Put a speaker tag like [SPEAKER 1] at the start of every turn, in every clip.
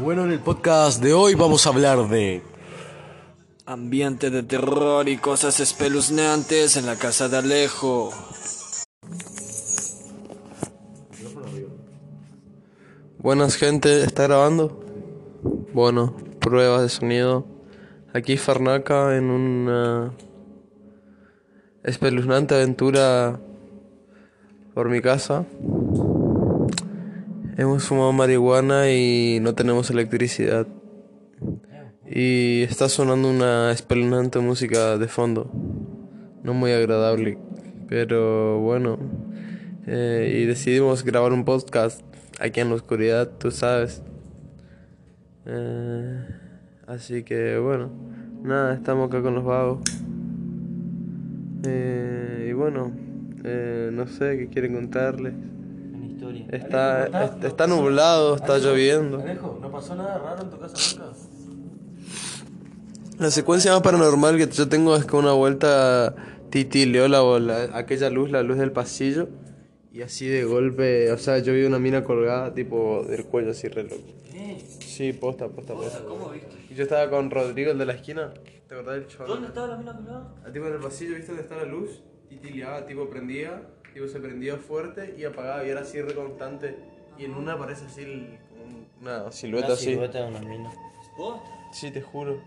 [SPEAKER 1] Bueno, en el podcast de hoy vamos a hablar de
[SPEAKER 2] Ambiente de terror y cosas espeluznantes en la casa de Alejo.
[SPEAKER 3] Buenas gente, ¿está grabando? Bueno, pruebas de sonido. Aquí Farnaca en una espeluznante aventura por mi casa. Hemos fumado marihuana y no tenemos electricidad. Y está sonando una espeluznante música de fondo. No muy agradable, pero bueno. Eh, y decidimos grabar un podcast aquí en la oscuridad, tú sabes. Eh, así que bueno, nada, estamos acá con los vagos. Eh, y bueno, eh, no sé qué quieren contarles.
[SPEAKER 4] Historia.
[SPEAKER 3] Está, est- está nublado, está lloviendo.
[SPEAKER 1] Alejo, ¿no pasó nada raro en tu casa nunca?
[SPEAKER 3] La secuencia más paranormal que yo tengo es que una vuelta titileó la, la- aquella luz, la luz del pasillo. Y así de golpe, o sea, yo vi una mina colgada, tipo del cuello, así re loco. Sí, posta, posta, posta.
[SPEAKER 4] ¿Cómo viste?
[SPEAKER 3] Y yo estaba con Rodrigo, el de la esquina. ¿Te acordás del chorro?
[SPEAKER 4] ¿Dónde estaba la mina colgada?
[SPEAKER 3] Ah, tipo en el pasillo, ¿viste dónde está la luz? Titileaba, tipo prendía, tipo se prendía fuerte y apagaba y era así re constante. Y en una aparece así el- un- una silueta
[SPEAKER 4] Una
[SPEAKER 3] así.
[SPEAKER 4] silueta de una mina.
[SPEAKER 2] ¿Posta?
[SPEAKER 3] Sí, te juro.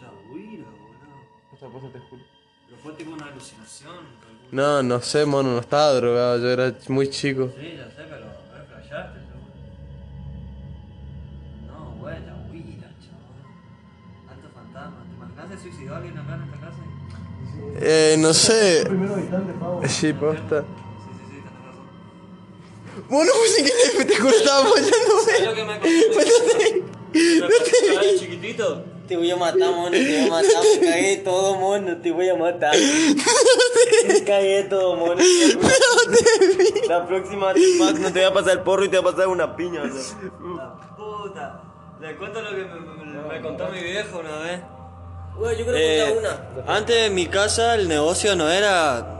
[SPEAKER 2] Chagüira, boludo.
[SPEAKER 3] Posta, posta, te juro.
[SPEAKER 2] Pero fue tipo una alucinación, calculo.
[SPEAKER 3] No, no sé, mono, no estaba drogado, yo era muy chico.
[SPEAKER 2] Sí, ya sé, pero me flashaste, seguro. No, bueno, chagüira, chaval. Alto fantasma. ¿Te imaginas se suicidó alguien acá en esta casa?
[SPEAKER 3] Eh, no sé.
[SPEAKER 1] Pavo.
[SPEAKER 3] Sí, posta. Mono, pues sin querer, te juro, estaba apoyándome.
[SPEAKER 2] ¿Sabes lo que me contó? ¿Me contó chiquitito?
[SPEAKER 4] Te voy a matar, mono, te voy a matar. Me cagué todo, mono, te voy a matar. Me cagué todo, mono. La próxima vez no te va a pasar el porro y te va a pasar una piña. o sea.
[SPEAKER 2] La puta. Le cuento lo que me, me- me contó mi viejo una vez.
[SPEAKER 4] Güey, yo creo
[SPEAKER 2] Eh,
[SPEAKER 4] una.
[SPEAKER 2] antes de mi casa el negocio no era...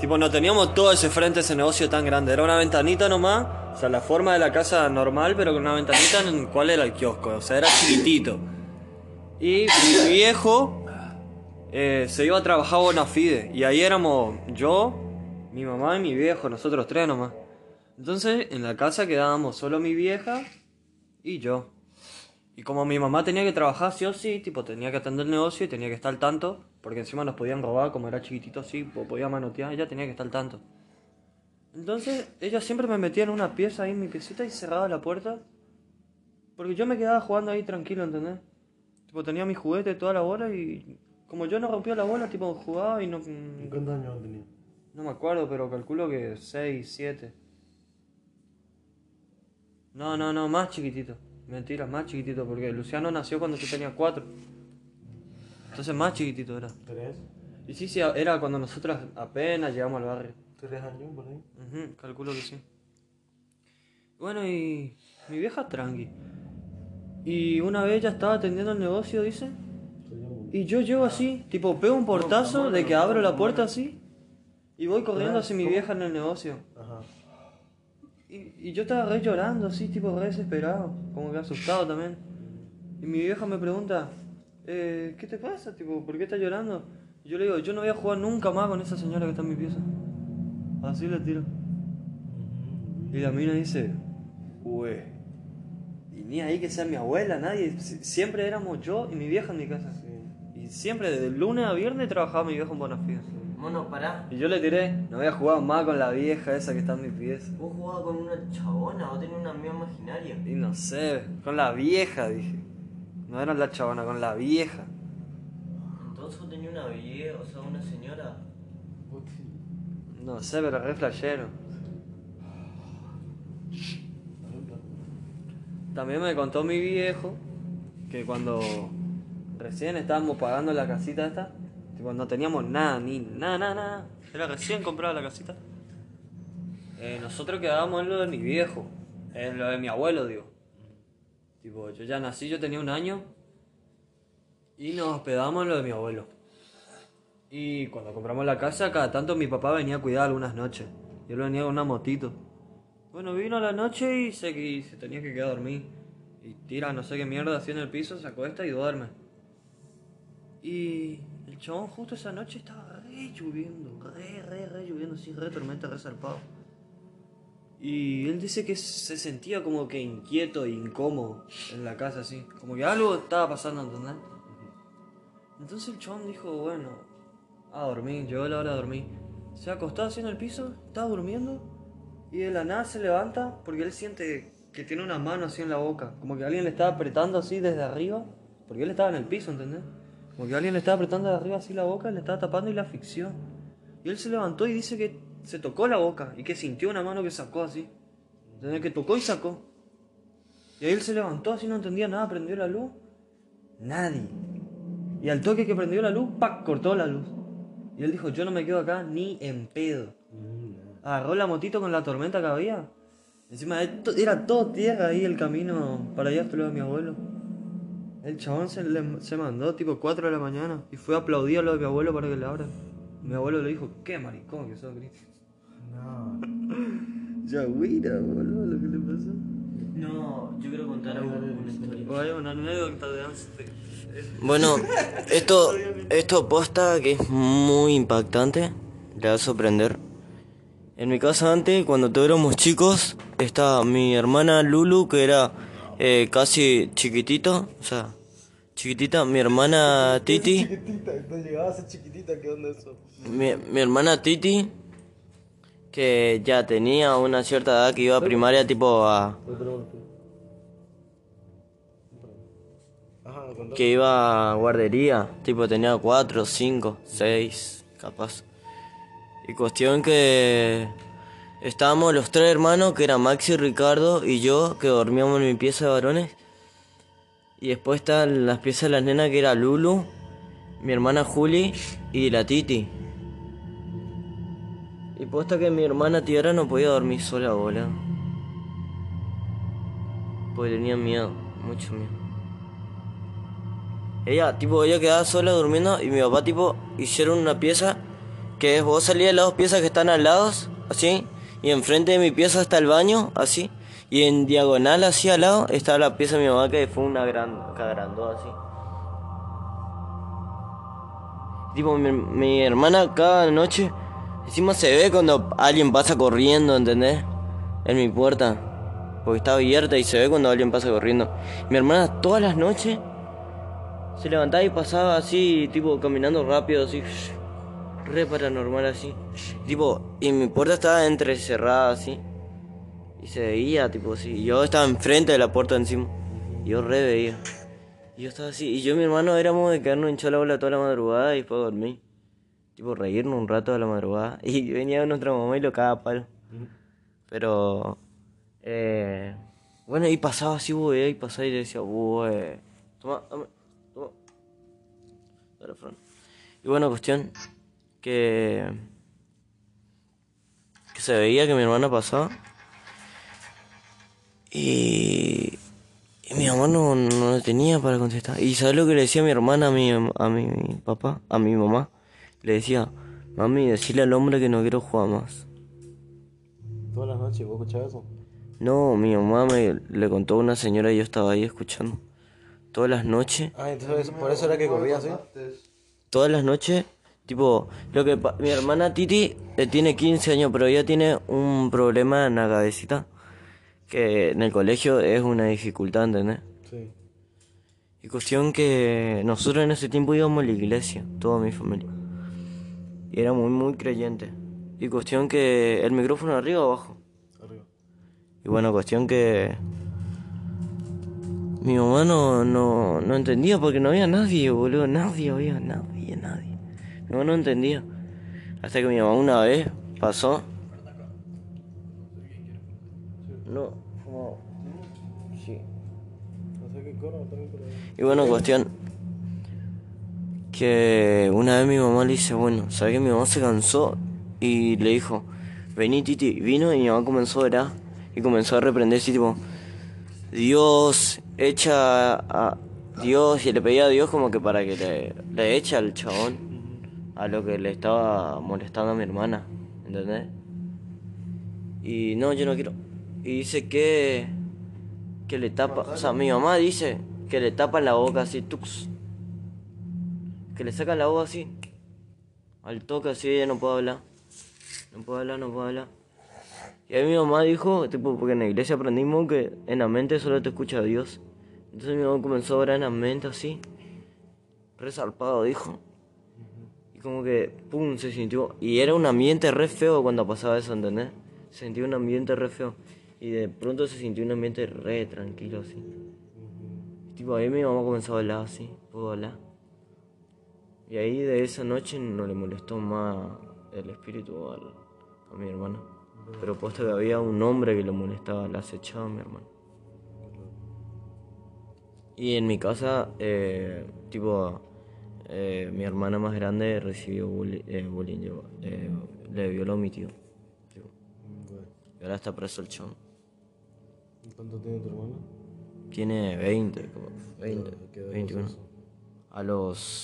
[SPEAKER 2] Tipo, no teníamos todo ese frente, ese negocio tan grande. Era una ventanita nomás. O sea, la forma de la casa normal, pero con una ventanita en cuál era el kiosco. O sea, era chiquitito. Y mi viejo eh, se iba a trabajar a Bonafide. Y ahí éramos yo, mi mamá y mi viejo, nosotros tres nomás. Entonces, en la casa quedábamos solo mi vieja y yo. Y como mi mamá tenía que trabajar sí o sí, tipo tenía que atender el negocio y tenía que estar al tanto, porque encima nos podían robar, como era chiquitito así, po- podía manotear, ella tenía que estar al tanto. Entonces, ella siempre me metía en una pieza ahí en mi piecita y cerraba la puerta, porque yo me quedaba jugando ahí tranquilo, ¿entendés? Tipo, tenía mi juguete toda la bola y como yo no rompía la bola, tipo, jugaba y no... mm,
[SPEAKER 1] ¿Cuántos años tenía?
[SPEAKER 2] No me acuerdo, pero calculo que 6, 7. No, no, no, más chiquitito. Mentira, más chiquitito, porque Luciano nació cuando yo tenía 4. Entonces más chiquitito era.
[SPEAKER 1] ¿Tres?
[SPEAKER 2] Y sí, sí, era cuando nosotros apenas llegamos al barrio.
[SPEAKER 1] ¿Tres años por ahí?
[SPEAKER 2] Ujú, calculo que sí. Bueno, y mi vieja tranqui. Y una vez ya estaba atendiendo el negocio, dice. Y yo llego así, tipo, pego un portazo de que abro la puerta así. Y voy corriendo hacia mi vieja en el negocio. Y, y yo estaba re llorando, así, tipo, re desesperado. Como que asustado también. Y mi vieja me pregunta, eh, ¿qué te pasa? Tipo, ¿por qué estás llorando? Y yo le digo, yo no voy a jugar nunca más con esa señora que está en mi pieza. Así le tiro. Y la mina dice, uy. Y ni ahí que sea mi abuela, nadie. Si- Siempre éramos yo y mi vieja en mi casa. Y siempre, desde el lunes a viernes, trabajaba mi vieja en Bonafide.
[SPEAKER 4] Mono, pará.
[SPEAKER 2] Y yo le tiré, no voy a jugar más con la vieja esa que está en mi pieza.
[SPEAKER 4] Vos jugabas con una chabona, vos tenías una amiga imaginaria.
[SPEAKER 2] Y no sé, con la vieja, dije. No era la chabona, con la vieja.
[SPEAKER 4] Entonces vos tenías una vieja, o sea, una señora.
[SPEAKER 2] No sé, pero re flashero. También me contó mi viejo que cuando recién estábamos pagando la casita esta, tipo, no teníamos nada, ni nada, nada, nada. Era recién comprada la casita. Eh, nosotros quedábamos en lo de mi viejo, en lo de mi abuelo, digo. Tipo, yo ya nací, yo tenía un año y nos hospedamos en lo de mi abuelo. Y cuando compramos la casa, cada tanto mi papá venía a cuidar algunas noches. Yo lo venía con una motito. Bueno, vino a la noche y se, y se tenía que quedar a dormir. Y tira no sé qué mierda así en el piso, se acuesta y duerme. Y el chabón justo esa noche estaba re lloviendo, re, re, re lloviendo, así, re tormenta, re zarpado. Y él dice que se sentía como que inquieto e incómodo en la casa, así. Como que algo estaba pasando, ¿entendés? Entonces el chabón dijo, bueno, a dormir, llegó la hora de dormir. Se acostó así en el piso, estaba durmiendo, y de la nada se levanta porque él siente que tiene una mano así en la boca. Como que alguien le estaba apretando así desde arriba, porque él estaba en el piso, ¿entendés? Como que alguien le estaba apretando de arriba así la boca, le estaba tapando y la asfixió. Y él se levantó y dice que se tocó la boca y que sintió una mano que sacó así. ¿Entendés? Que tocó y sacó. Y ahí él se levantó así, no entendía nada, prendió la luz. Nadie. Y al toque que prendió la luz, ¡pac! cortó la luz. Y él dijo, yo no me quedo acá ni en pedo. Agarró la motito con la tormenta que había. Encima era todo tierra ahí el camino para allá hasta lo de mi abuelo. El chabón se, le- se mandó tipo 4 de la mañana y fue a aplaudir a lo de mi abuelo para que le abran. Mi abuelo le dijo, qué maricón que sos, Cristian.
[SPEAKER 1] No.
[SPEAKER 2] Ya, güira, boludo, lo que le pasó.
[SPEAKER 4] No, yo quiero contar algo, una historia.
[SPEAKER 2] O hay una anécdota de antes.
[SPEAKER 4] Bueno, esto, esto posta que es muy impactante, le va a sorprender. En mi casa antes, cuando todos éramos chicos, estaba mi hermana Lulu, que era eh, casi chiquitita, o sea, chiquitita, mi hermana Titi,
[SPEAKER 1] Chiquitita, no llegaba a ser chiquitita, ¿qué onda eso?
[SPEAKER 4] mi, mi hermana Titi, que ya tenía una cierta edad que iba a primaria tipo a... Que iba a guardería, tipo tenía cuatro, cinco, seis, capaz. Y cuestión que estábamos los tres hermanos, que eran Maxi, Ricardo y yo, que dormíamos en mi pieza de varones. Y después están las piezas de las nenas, que era Lulu, mi hermana Juli y la Titi. Y posta que mi hermana Tiara no podía dormir sola, bola. Porque tenía miedo, mucho miedo. Ella, tipo, ella quedaba sola durmiendo y mi papá, tipo, hicieron una pieza que es vos salís de las dos piezas que están al lado, así, y enfrente de mi pieza está el baño, así, y en diagonal, así al lado, está la pieza de mi mamá que fue una gran, que agrandó así. Tipo, mi, mi hermana cada noche, encima se ve cuando alguien pasa corriendo, ¿entendés? En mi puerta. Porque está abierta y se ve cuando alguien pasa corriendo. Mi hermana todas las noches se levantaba y pasaba así, tipo caminando rápido, así. Re paranormal así. Tipo, y mi puerta estaba entrecerrada así. Y se veía, tipo así. Y yo estaba enfrente de la puerta encima. Y yo re veía. Y yo estaba así. Y yo y mi hermano éramos de quedarnos hinchados la bola toda la madrugada y después dormir. Tipo, reírnos un rato de la madrugada. Y venía nuestra mamá y lo cagaba a palo. Pero. Eh, bueno, y pasaba así, y pasaba y le decía, güey. Toma, dame, toma. Y bueno, cuestión que. que se veía que mi hermana pasaba. Y. y mi mamá no, no tenía para contestar. ¿Y sabes lo que le decía mi hermana a mi, a mi papá? A mi mamá. Le decía, mami, decirle al hombre que no quiero jugar más.
[SPEAKER 1] Todas las noches, ¿vos escuchabas eso?
[SPEAKER 4] No, mi mamá me le contó a una señora y yo estaba ahí escuchando. Todas las noches,
[SPEAKER 1] Ah, entonces por eso era que corría así.
[SPEAKER 4] todas las noches, tipo, lo que mi hermana Titi eh, tiene 15 años, pero ella tiene un problema en la cabecita que en el colegio es una dificultad, ¿entendés?
[SPEAKER 1] Sí.
[SPEAKER 4] Y cuestión que nosotros en ese tiempo íbamos a la iglesia, toda mi familia. Y era muy, muy creyente. Y cuestión que el micrófono arriba o abajo.
[SPEAKER 1] Arriba.
[SPEAKER 4] Y bueno, cuestión que mi mamá no, no, no entendía porque no había nadie, boludo. Nadie había, nadie, nadie. Mamá no entendía. Hasta que mi mamá una vez pasó. No, como... Sí.
[SPEAKER 1] No.
[SPEAKER 4] Y bueno, cuestión que una vez mi mamá le dice, bueno, ¿sabes que mi mamá se cansó? Y le dijo, vení Titi, vino y mi mamá comenzó a orar y comenzó a reprender así tipo, Dios, echa a Dios, y le pedía a Dios como que para que le, le eche al chabón a lo que le estaba molestando a mi hermana, ¿entendés? Y no, yo no quiero. Y dice que que le tapa, o sea, mi mamá dice que le tapan la boca así, tux. Que le sacan la boca así. Al toque así ella no puede hablar. No puede hablar, no puede hablar. Y ahí mi mamá dijo, tipo, porque en la iglesia aprendimos que en la mente solo te escucha Dios. Entonces mi mamá comenzó a orar en la mente así. Resarpado, dijo. Como que, pum, se sintió. Y era un ambiente re feo cuando pasaba eso, ¿entendés? Se sentía un ambiente re feo. Y de pronto se sintió un ambiente re tranquilo así. Tipo, ahí mi mamá comenzó a hablar así, pudo hablar. Y ahí de esa noche no le molestó más el espíritu al- a mi hermano. Pero puesto que había un hombre que le molestaba, le acechaba a mi hermano. Y en mi casa, eh, tipo, eh, mi hermana más grande recibió bullying, eh, bullying, digo, eh, le violó a mi tío. tipo.
[SPEAKER 1] Bueno,
[SPEAKER 4] Y ahora está preso el chon.
[SPEAKER 1] ¿y ¿Cuánto tiene tu hermano?
[SPEAKER 4] Tiene 20, como 20,
[SPEAKER 1] ¿Qué pasó
[SPEAKER 4] 21.
[SPEAKER 1] eso?
[SPEAKER 4] A los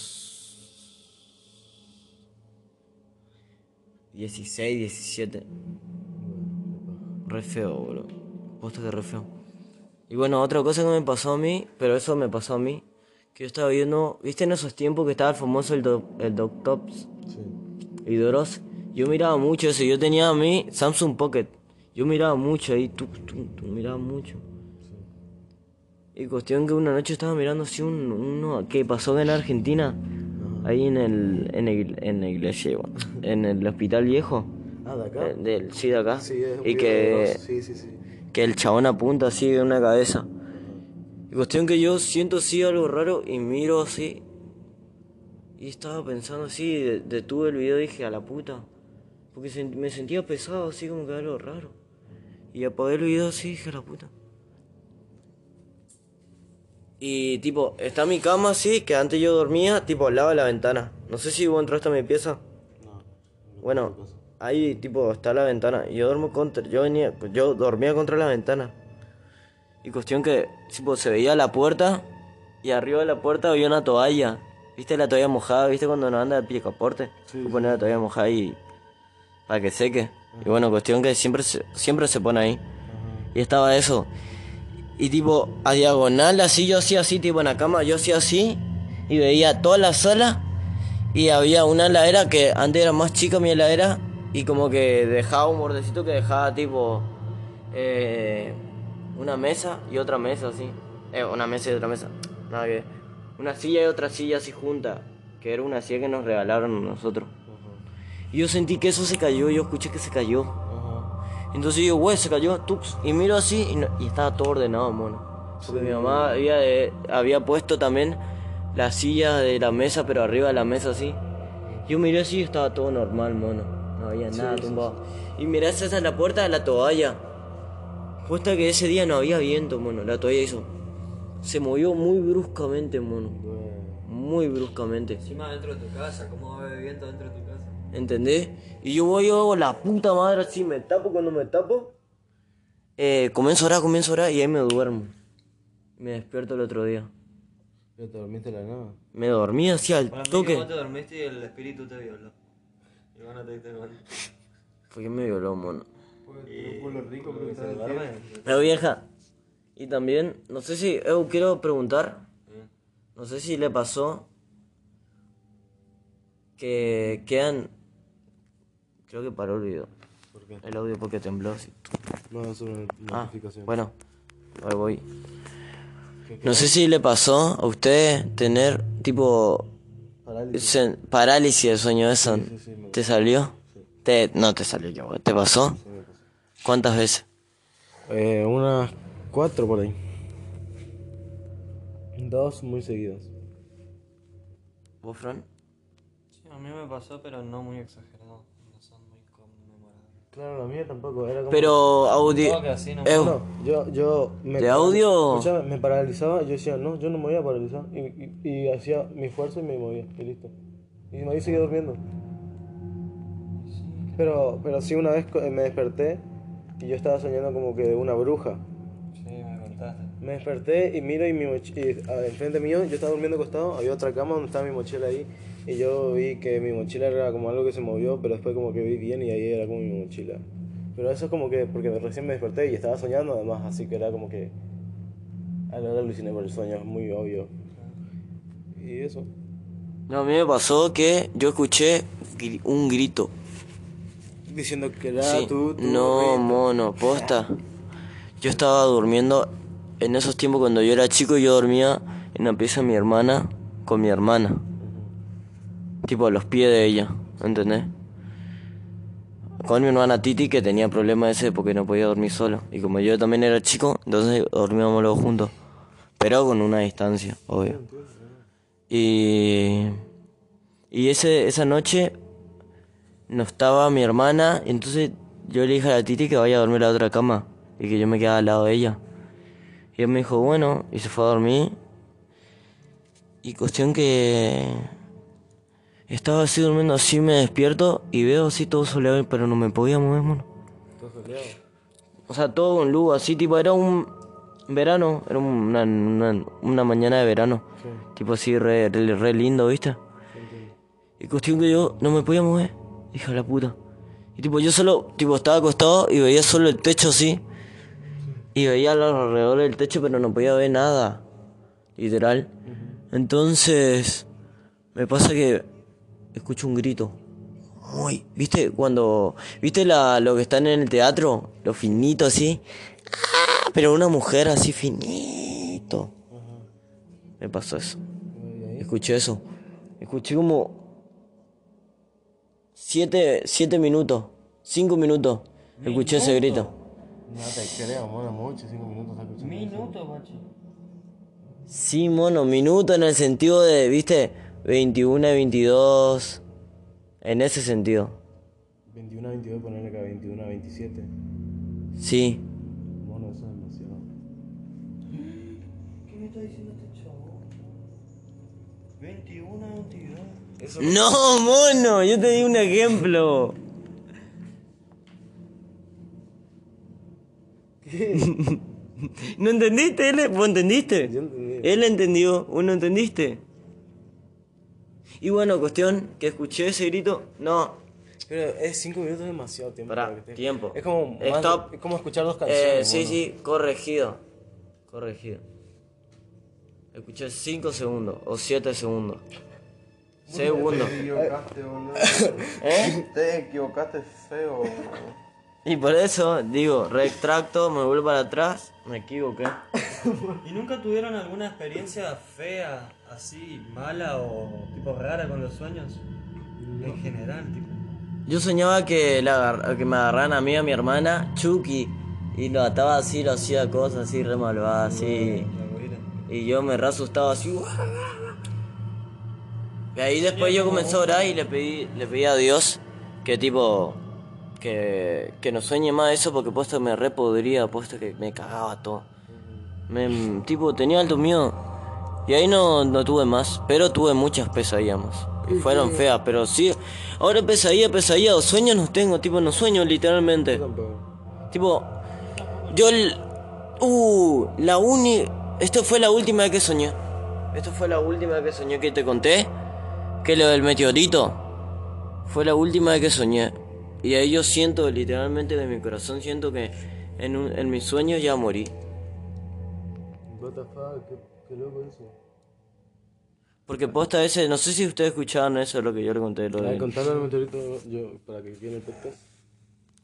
[SPEAKER 4] 16, 17. Re feo, bro. Posta que re feo. Y bueno, otra cosa que me pasó a mí, pero eso me pasó a mí, que yo estaba viendo, ¿viste en esos tiempos que estaba el famoso el, doc, el Doc Tops
[SPEAKER 1] Sí.
[SPEAKER 4] y Doros? Yo miraba mucho eso, yo tenía a mí Samsung Pocket. Yo miraba mucho ahí, tú, tú, tú, miraba mucho. Y cuestión que una noche estaba mirando así un, uno que pasó en Argentina, ahí en el, en el, en la iglesia, en el hospital viejo.
[SPEAKER 1] Ah, ¿de acá?
[SPEAKER 4] eh, Del, sí, de acá.
[SPEAKER 1] Sí, es un
[SPEAKER 4] y que,
[SPEAKER 1] dos. Sí, sí, sí.
[SPEAKER 4] que el chabón apunta así de una cabeza. Y cuestión que yo siento así algo raro y miro así. Y estaba pensando así, de- detuve el video y dije, a la puta. Porque me sentía pesado, así como que algo raro. Y apagué el video así y dije, a la puta. Y tipo, está mi cama así, que antes yo dormía, tipo al lado de la ventana. No sé si vos entraste a mi pieza.
[SPEAKER 1] No.
[SPEAKER 4] Bueno, ahí tipo está la ventana. Y yo duermo contra, yo venía, yo dormía contra la ventana. Y cuestión que tipo se veía la puerta y arriba de la puerta había una toalla. ¿Viste la toalla mojada? ¿Viste cuando no anda de picaporte?
[SPEAKER 1] Sí,
[SPEAKER 4] Sí, poner la toalla mojada y para que seque. Y bueno, cuestión que siempre se, siempre se pone ahí. Y estaba eso. Y tipo, a diagonal, así, yo hacía así, tipo en la cama, yo hacía así. Y veía toda la sala. Y había una heladera que antes era más chica mi heladera. Y como que dejaba un bordecito que dejaba tipo eh, una mesa y otra mesa así. Eh, una mesa y otra mesa. Nada que. Una silla y otra silla así junta. Que era una silla que nos regalaron a nosotros. Y yo sentí que eso se cayó, yo escuché que se cayó.
[SPEAKER 1] Ajá.
[SPEAKER 4] Entonces yo, güey, se cayó, tux, y miro así y, no- y estaba todo ordenado, mono. Porque mi mamá había, eh, había puesto también la silla de la mesa, pero arriba de la mesa así. Yo miré así y estaba todo normal, mono. No había nada tumbado. Y miré esa es la puerta de la toalla. Puesta que ese día no había viento, mono. La toalla hizo. Se movió muy bruscamente, mono.
[SPEAKER 1] Bueno.
[SPEAKER 4] Muy bruscamente.
[SPEAKER 2] Encima dentro de tu casa, ¿cómo va a haber viento dentro de tu casa?
[SPEAKER 4] ¿Entendés? Y yo voy, yo hago la puta madre así, me tapo cuando me tapo. Eh, comienzo a orar, comienzo a orar y ahí me duermo. Me despierto el otro día.
[SPEAKER 1] ¿Ya te dormiste la nada?
[SPEAKER 4] Me dormí así al
[SPEAKER 2] Para mí que
[SPEAKER 4] toque.
[SPEAKER 2] vos te dormiste y el espíritu te violó. Y vos no te diste.
[SPEAKER 4] Fue que me violó, mono.
[SPEAKER 1] Rico, pero
[SPEAKER 2] ¿Se duerme?
[SPEAKER 4] Pero vieja. Y también, no sé si, eu quiero preguntar. No sé si le pasó que quedan. Creo que paró el video.
[SPEAKER 1] ¿Por qué?
[SPEAKER 4] El audio porque tembló así.
[SPEAKER 1] No, es una
[SPEAKER 4] Ah, bueno, ahí voy. No sé si le pasó a usted tener tipo
[SPEAKER 1] Parálisis.
[SPEAKER 4] sen- parálisis de sueño eso.
[SPEAKER 1] sí,
[SPEAKER 4] ¿Te salió? Te, no te salió yo, ¿te pasó?
[SPEAKER 1] Me.
[SPEAKER 4] ¿Cuántas veces?
[SPEAKER 1] Eh, unas cuatro por ahí. Dos muy seguidas.
[SPEAKER 4] ¿Vos, Fran?
[SPEAKER 2] Sí, a mí me pasó, pero no muy exagerado. No son muy conmemorables.
[SPEAKER 1] Claro, la mía tampoco. Era como...
[SPEAKER 4] Pero audio...
[SPEAKER 2] Todo que así no.
[SPEAKER 4] Eu,
[SPEAKER 1] No, yo, yo me
[SPEAKER 4] ¿De audio?
[SPEAKER 1] Escuchame, me paralizaba, yo decía, no, yo no me voy a paralizar. Y, y, y hacía mi fuerza y me movía, y listo. Y ahí seguía durmiendo. Pero, pero sí, una vez co- me desperté y yo estaba soñando como que de una bruja.
[SPEAKER 2] Sí, me contaste.
[SPEAKER 1] Me desperté y miro y mi mochila, enfrente mío, yo estaba durmiendo acostado, había otra cama donde estaba mi mochila ahí. Y yo vi que mi mochila era como algo que se movió, pero después como que vi bien y ahí era como mi mochila. Pero eso es como que, porque recién me desperté y estaba soñando además, así que era como que A la hora aluciné por el sueño, es muy obvio. Y eso.
[SPEAKER 4] No, a mí me pasó que yo escuché un grito.
[SPEAKER 1] Diciendo que era
[SPEAKER 4] Sí.
[SPEAKER 1] tú, tú.
[SPEAKER 4] No, mono, posta. Yo estaba durmiendo en esos tiempos cuando yo era chico, yo dormía en la pieza de mi hermana con mi hermana. Tipo a los pies de ella, ¿entendés? Con mi hermana Titi que tenía problemas ese porque no podía dormir solo. Y como yo también era chico, entonces dormíamos los juntos. Pero con una distancia, obvio. Y. Y ese, esa noche no estaba mi hermana, entonces yo le dije a la Titi que vaya a dormir a la otra cama y que yo me quedaba al lado de ella. Y ella me dijo, bueno, y se fue a dormir. Y cuestión que estaba así durmiendo, así me despierto y veo así todo soleado, pero no me podía mover, mano.
[SPEAKER 1] Todo soleado.
[SPEAKER 4] O sea, todo con luz, así, tipo, era un verano, era una, una, una mañana de verano. Tipo así, re, re, re lindo, ¿viste? Y cuestión que yo no me podía mover, hija de la puta. Y tipo, yo solo, tipo, estaba acostado y veía solo el techo así. Y veía alrededor del techo, pero no podía ver nada. Literal. Entonces, me pasa que escucho un grito. Uy, ¿viste cuando... ¿Viste la, lo que están en el teatro? Lo finito así. Pero una mujer así finito. Me pasó eso. Escuché eso. Escuché como... Siete, siete minutos. Cinco minutos. Escuché ese grito.
[SPEAKER 1] No te creo, mono, mucho, cinco minutos escuchando.
[SPEAKER 2] Minuto, macho.
[SPEAKER 4] Sí, mono, minuto en el sentido de, ¿viste? 21 y 22. En ese sentido.
[SPEAKER 1] 21 a 22, ponerle acá 21 a 27.
[SPEAKER 4] Sí.
[SPEAKER 1] Eso
[SPEAKER 4] No, mono, yo te di un ejemplo. ¿No entendiste? Él, ¿Vos entendiste?
[SPEAKER 1] Yo entendí.
[SPEAKER 4] Él entendió, ¿vos no entendiste? Y bueno, cuestión que escuché ese grito. No,
[SPEAKER 1] Pero es 5 minutos es demasiado tiempo.
[SPEAKER 4] Pará,
[SPEAKER 1] para
[SPEAKER 4] tiempo.
[SPEAKER 1] Es como, más-
[SPEAKER 4] Stop.
[SPEAKER 1] es como escuchar dos
[SPEAKER 4] eh,
[SPEAKER 1] canciones.
[SPEAKER 4] sí,
[SPEAKER 1] mono.
[SPEAKER 4] sí, corregido. Corregido. Escuché 5 segundos o 7 segundos. Segundos.
[SPEAKER 3] Te equivocaste, boludo.
[SPEAKER 4] ¿Eh?
[SPEAKER 3] Te equivocaste feo.
[SPEAKER 4] Y por eso digo, retracto, me vuelvo para atrás, me equivoqué.
[SPEAKER 2] ¿Y nunca tuvieron alguna experiencia fea, así, mala o tipo rara con los sueños? En general, tipo.
[SPEAKER 4] Yo soñaba que, la, que me agarraran a mí a mi hermana, Chucky, y lo ataba así, lo hacía cosas así, re malvadas, así. Y yo me re asustaba así. Y ahí después yo comencé a orar y le pedí, le pedí a Dios que tipo, que, que no sueñe más eso porque puesto me re podría, puesto que me cagaba todo. Me, tipo, tenía alto miedo. Y ahí no, no tuve más, pero tuve muchas pesadillas más. Y fueron feas, pero sí. Ahora pesadilla, pesadilla, o sueños no tengo, tipo, no sueño literalmente. Tipo, yo. el- Uh, la uni. Esto fue la última que soñé. Esto fue la última que soñé que te conté. Que lo del meteorito. Fue la última vez que soñé. Y ahí yo siento, literalmente de mi corazón, siento que en, un- en mis sueños ya morí.
[SPEAKER 1] What the fuck, qué, qué loco eso.
[SPEAKER 4] Porque posta ese, no sé si ustedes escucharon eso, lo que yo le conté. Lo
[SPEAKER 1] Ay,
[SPEAKER 4] de...
[SPEAKER 1] contando el meteorito, yo, para que quede el podcast.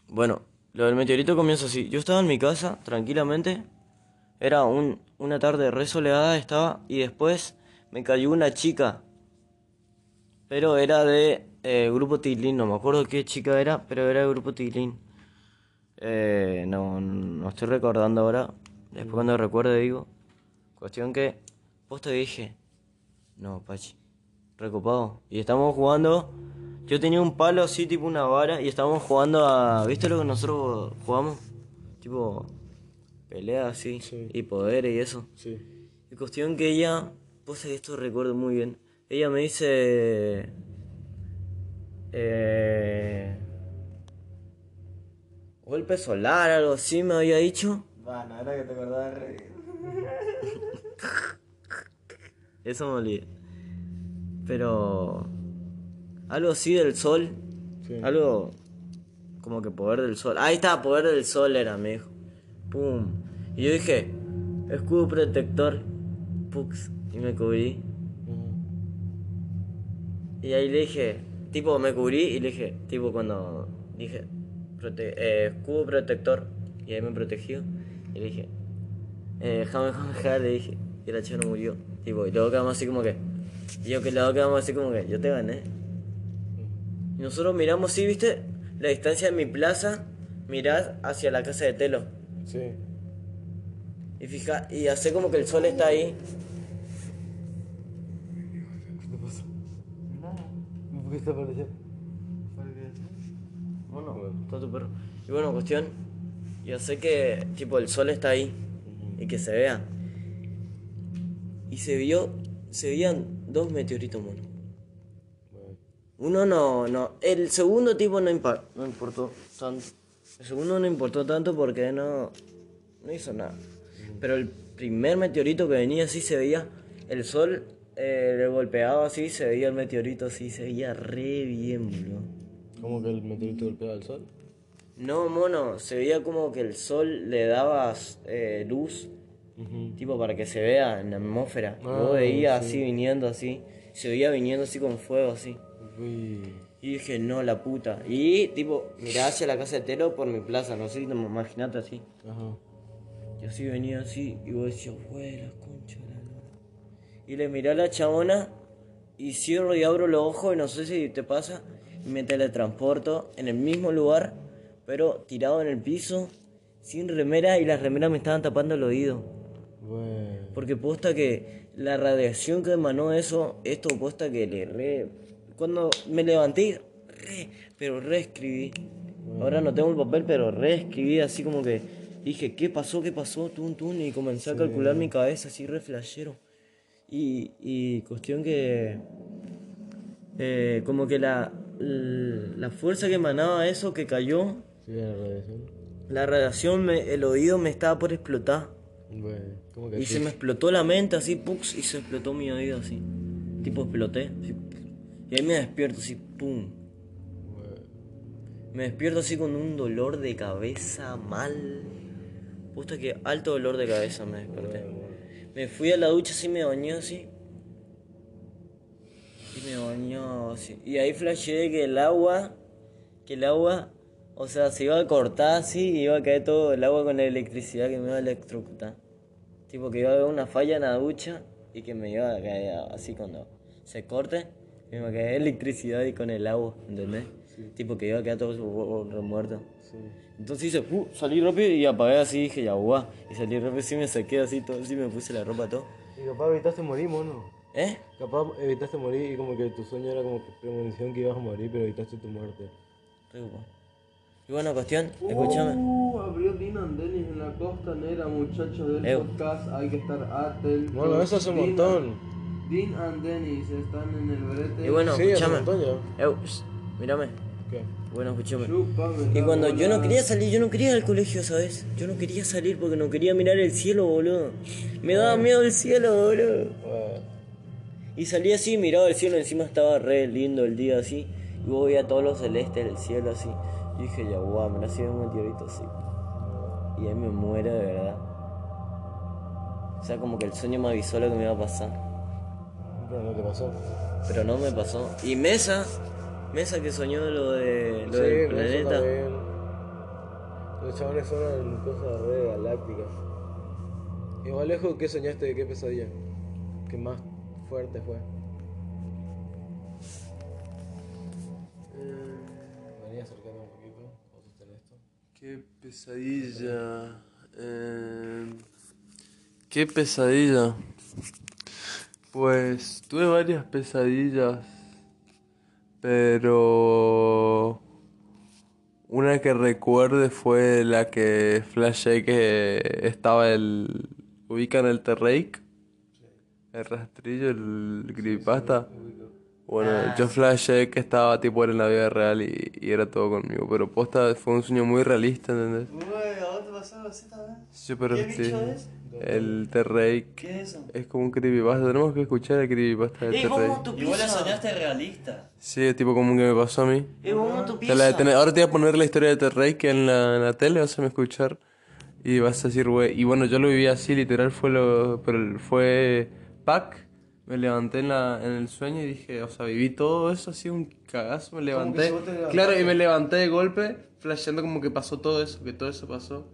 [SPEAKER 4] Bueno, lo del meteorito comienza así. Yo estaba en mi casa, tranquilamente. Era un, una tarde re soleada estaba. Y después me cayó una chica. Pero era de eh, Grupo Tilín. No me acuerdo qué chica era, pero era de Grupo Tilín. Eh, no, no estoy recordando ahora. Después cuando recuerde digo. Cuestión que... Posta dije... No, Pachi. Recopado. Y estamos jugando. Yo tenía un palo así, tipo una vara, y estábamos jugando a. ¿Viste lo que nosotros jugamos? Tipo. Pelea así.
[SPEAKER 1] Sí.
[SPEAKER 4] Y poderes y eso.
[SPEAKER 1] Sí.
[SPEAKER 4] Y cuestión que ella. Pues esto recuerdo muy bien. Ella me dice. Eh. Golpe solar, algo así me había dicho.
[SPEAKER 1] Bueno, era que te acordabas
[SPEAKER 4] Eso me olvidé. Pero. Algo así del sol.
[SPEAKER 1] Sí.
[SPEAKER 4] Algo. Como que poder del sol. Ahí está, poder del sol era, me dijo. Pum. Y yo dije. escudo protector, pux, y me cubrí. Y ahí le dije, tipo, me cubrí y le dije, tipo, cuando dije, prote- eh, escudo protector, y ahí me protegió. Y le dije, eh, jame, jame, jame, le dije, y la chica no murió. Tipo, y luego quedamos así como que, y yo que luego quedamos así como que, yo te gané. Y nosotros miramos, sí, viste, la distancia de mi plaza, mirás hacia la casa de Telo.
[SPEAKER 1] Sí.
[SPEAKER 4] Y fija, y hace como que el sol está ahí.
[SPEAKER 1] Qué está apareciendo?
[SPEAKER 4] Bueno, está tu perro. Y bueno, cuestión, yo sé que tipo el sol está ahí y que se vea. Y se vio, se veían dos meteoritos, mono. Uno no, no, el segundo tipo no, impa- no importó tanto. El segundo no importó tanto porque no, no hizo nada. Pero el primer meteorito que venía así se veía, el sol eh, le golpeaba así, se veía el meteorito así, se veía re bien, boludo.
[SPEAKER 1] ¿Cómo que el meteorito golpeaba el sol?
[SPEAKER 4] No, mono, se veía como que el sol le daba eh, luz, tipo para que se vea en la atmósfera.
[SPEAKER 1] Ah,
[SPEAKER 4] vos veías así viniendo así, se veía viniendo así con fuego así.
[SPEAKER 1] Uy.
[SPEAKER 4] Y dije, no, la puta. Y tipo, mirá hacia la casa de Telo por mi plaza, no sé si te imaginate así.
[SPEAKER 1] Ajá.
[SPEAKER 4] Y así venía así, y vos decías, güey, la concha de la lora". Y le miré a la chabona, y cierro y abro los ojos, y no sé si te pasa, y me teletransporto en el mismo lugar, pero tirado en el piso, sin remera, y las remeras me estaban tapando el oído.
[SPEAKER 1] Bueno.
[SPEAKER 4] Porque posta que la radiación que emanó eso, esto posta que le re... Cuando me levanté, re, pero reescribí. Ahora no tengo el papel, pero reescribí así como que dije, ¿qué pasó? ¿Qué pasó? Tun, tun, y comencé a calcular mi cabeza así re flashero. Y, y cuestión que... eh, como que la, la fuerza que emanaba eso, que cayó,
[SPEAKER 1] Sí, la radiación.
[SPEAKER 4] la radiación, me- el oído me estaba por explotar.
[SPEAKER 1] Bueno. ¿Cómo que
[SPEAKER 4] Y se me explotó la mente así, pux, y se explotó mi oído así. Tipo exploté. así, y ahí me despierto así, pum. Me despierto así con un dolor de cabeza mal. Puta que alto dolor de cabeza me desperté. Me fui a la ducha así, me bañé así. Y me bañó así. Y ahí flasheé que el agua, que el agua, o sea, se iba a cortar así y iba a caer todo el agua con la electricidad que me iba a electrocutar. Tipo que iba a haber una falla en la ducha y que me iba a caer así cuando se corte, me iba a caer electricidad y con el agua, ¿entendés? Tipo que iba a quedar todo re- Entonces hice, ¡pu! salí rápido y apagué así, dije, ya guau. Y salí rápido así, me saqué así todo, así me puse la ropa todo.
[SPEAKER 1] Y capaz evitaste morir, mono.
[SPEAKER 4] ¿Eh?
[SPEAKER 1] Capaz evitaste morir y como que tu sueño era como que premonición que ibas a morir, pero evitaste tu muerte.
[SPEAKER 4] Guau. Y bueno, cuestión, escúchame.
[SPEAKER 3] Uh, abrió Dean and Dennis en la costanera, muchachos del
[SPEAKER 4] Eu.
[SPEAKER 3] podcast. Hay que estar atentos.
[SPEAKER 1] Bueno, eso hace un
[SPEAKER 3] Dean-
[SPEAKER 1] montón.
[SPEAKER 3] Dean and Dennis están en el brete.
[SPEAKER 4] Y bueno,
[SPEAKER 1] Sí,
[SPEAKER 4] escúchame.
[SPEAKER 1] montón ya.
[SPEAKER 4] Eu, shh, mírame.
[SPEAKER 1] ¿Qué?
[SPEAKER 4] Bueno, escúchame. Y cuando yo no quería salir, yo no quería ir al colegio, ¿sabes? Yo no quería salir porque no quería mirar el cielo, boludo. Me daba miedo el cielo, boludo.
[SPEAKER 1] Bueno.
[SPEAKER 4] Y salí así, miraba el cielo, encima estaba re lindo el día así. Y vos veía todos los celestes del cielo así. Y dije, ya guau, me nació un meteorito así. Y ahí me muero de verdad. O sea, como que el sueño me avisó lo que me iba a pasar.
[SPEAKER 1] Pero no te pasó.
[SPEAKER 4] Pero no me pasó. Y Mesa, Mesa que soñó lo, de, lo
[SPEAKER 1] sí,
[SPEAKER 4] del planeta.
[SPEAKER 1] Los chavales son cosas re galácticas. Y más lejos, ¿qué soñaste? ¿Qué pesadilla? ¿Qué más fuerte fue? Vení acercando un poquito. Esto.
[SPEAKER 3] Qué pesadilla. Eh, qué pesadilla. Pues tuve varias pesadillas. Pero una que recuerde fue la que flashé que estaba el. ¿Ubican el T-Rake? El rastrillo, el creepypasta. Bueno, yo flashé que estaba tipo en la vida real y, y era todo conmigo. Pero posta fue un sueño muy realista, ¿entendés? Sí, pero este, el T-Rake
[SPEAKER 4] ¿Qué es eso?
[SPEAKER 3] es como un creepypasta. Tenemos que escuchar el creepypasta del
[SPEAKER 4] ¡Eh, vamos a tu
[SPEAKER 2] ¿Y vos la soñaste realista?
[SPEAKER 3] Sí, es tipo como que me pasó a mí.
[SPEAKER 4] ¡Eh, vamos a tu
[SPEAKER 3] ahora te voy a poner la historia de T-Rake en la, en la tele, vas a me escuchar. Y vas a decir, güey. Y bueno, yo lo viví así, literal, fue lo. Pero fue. Pack. Me levanté en, la, en el sueño y dije, o sea, viví todo eso así, un cagazo. Me levanté. Claro, y me levanté de golpe, flasheando como que pasó todo eso, que todo eso pasó.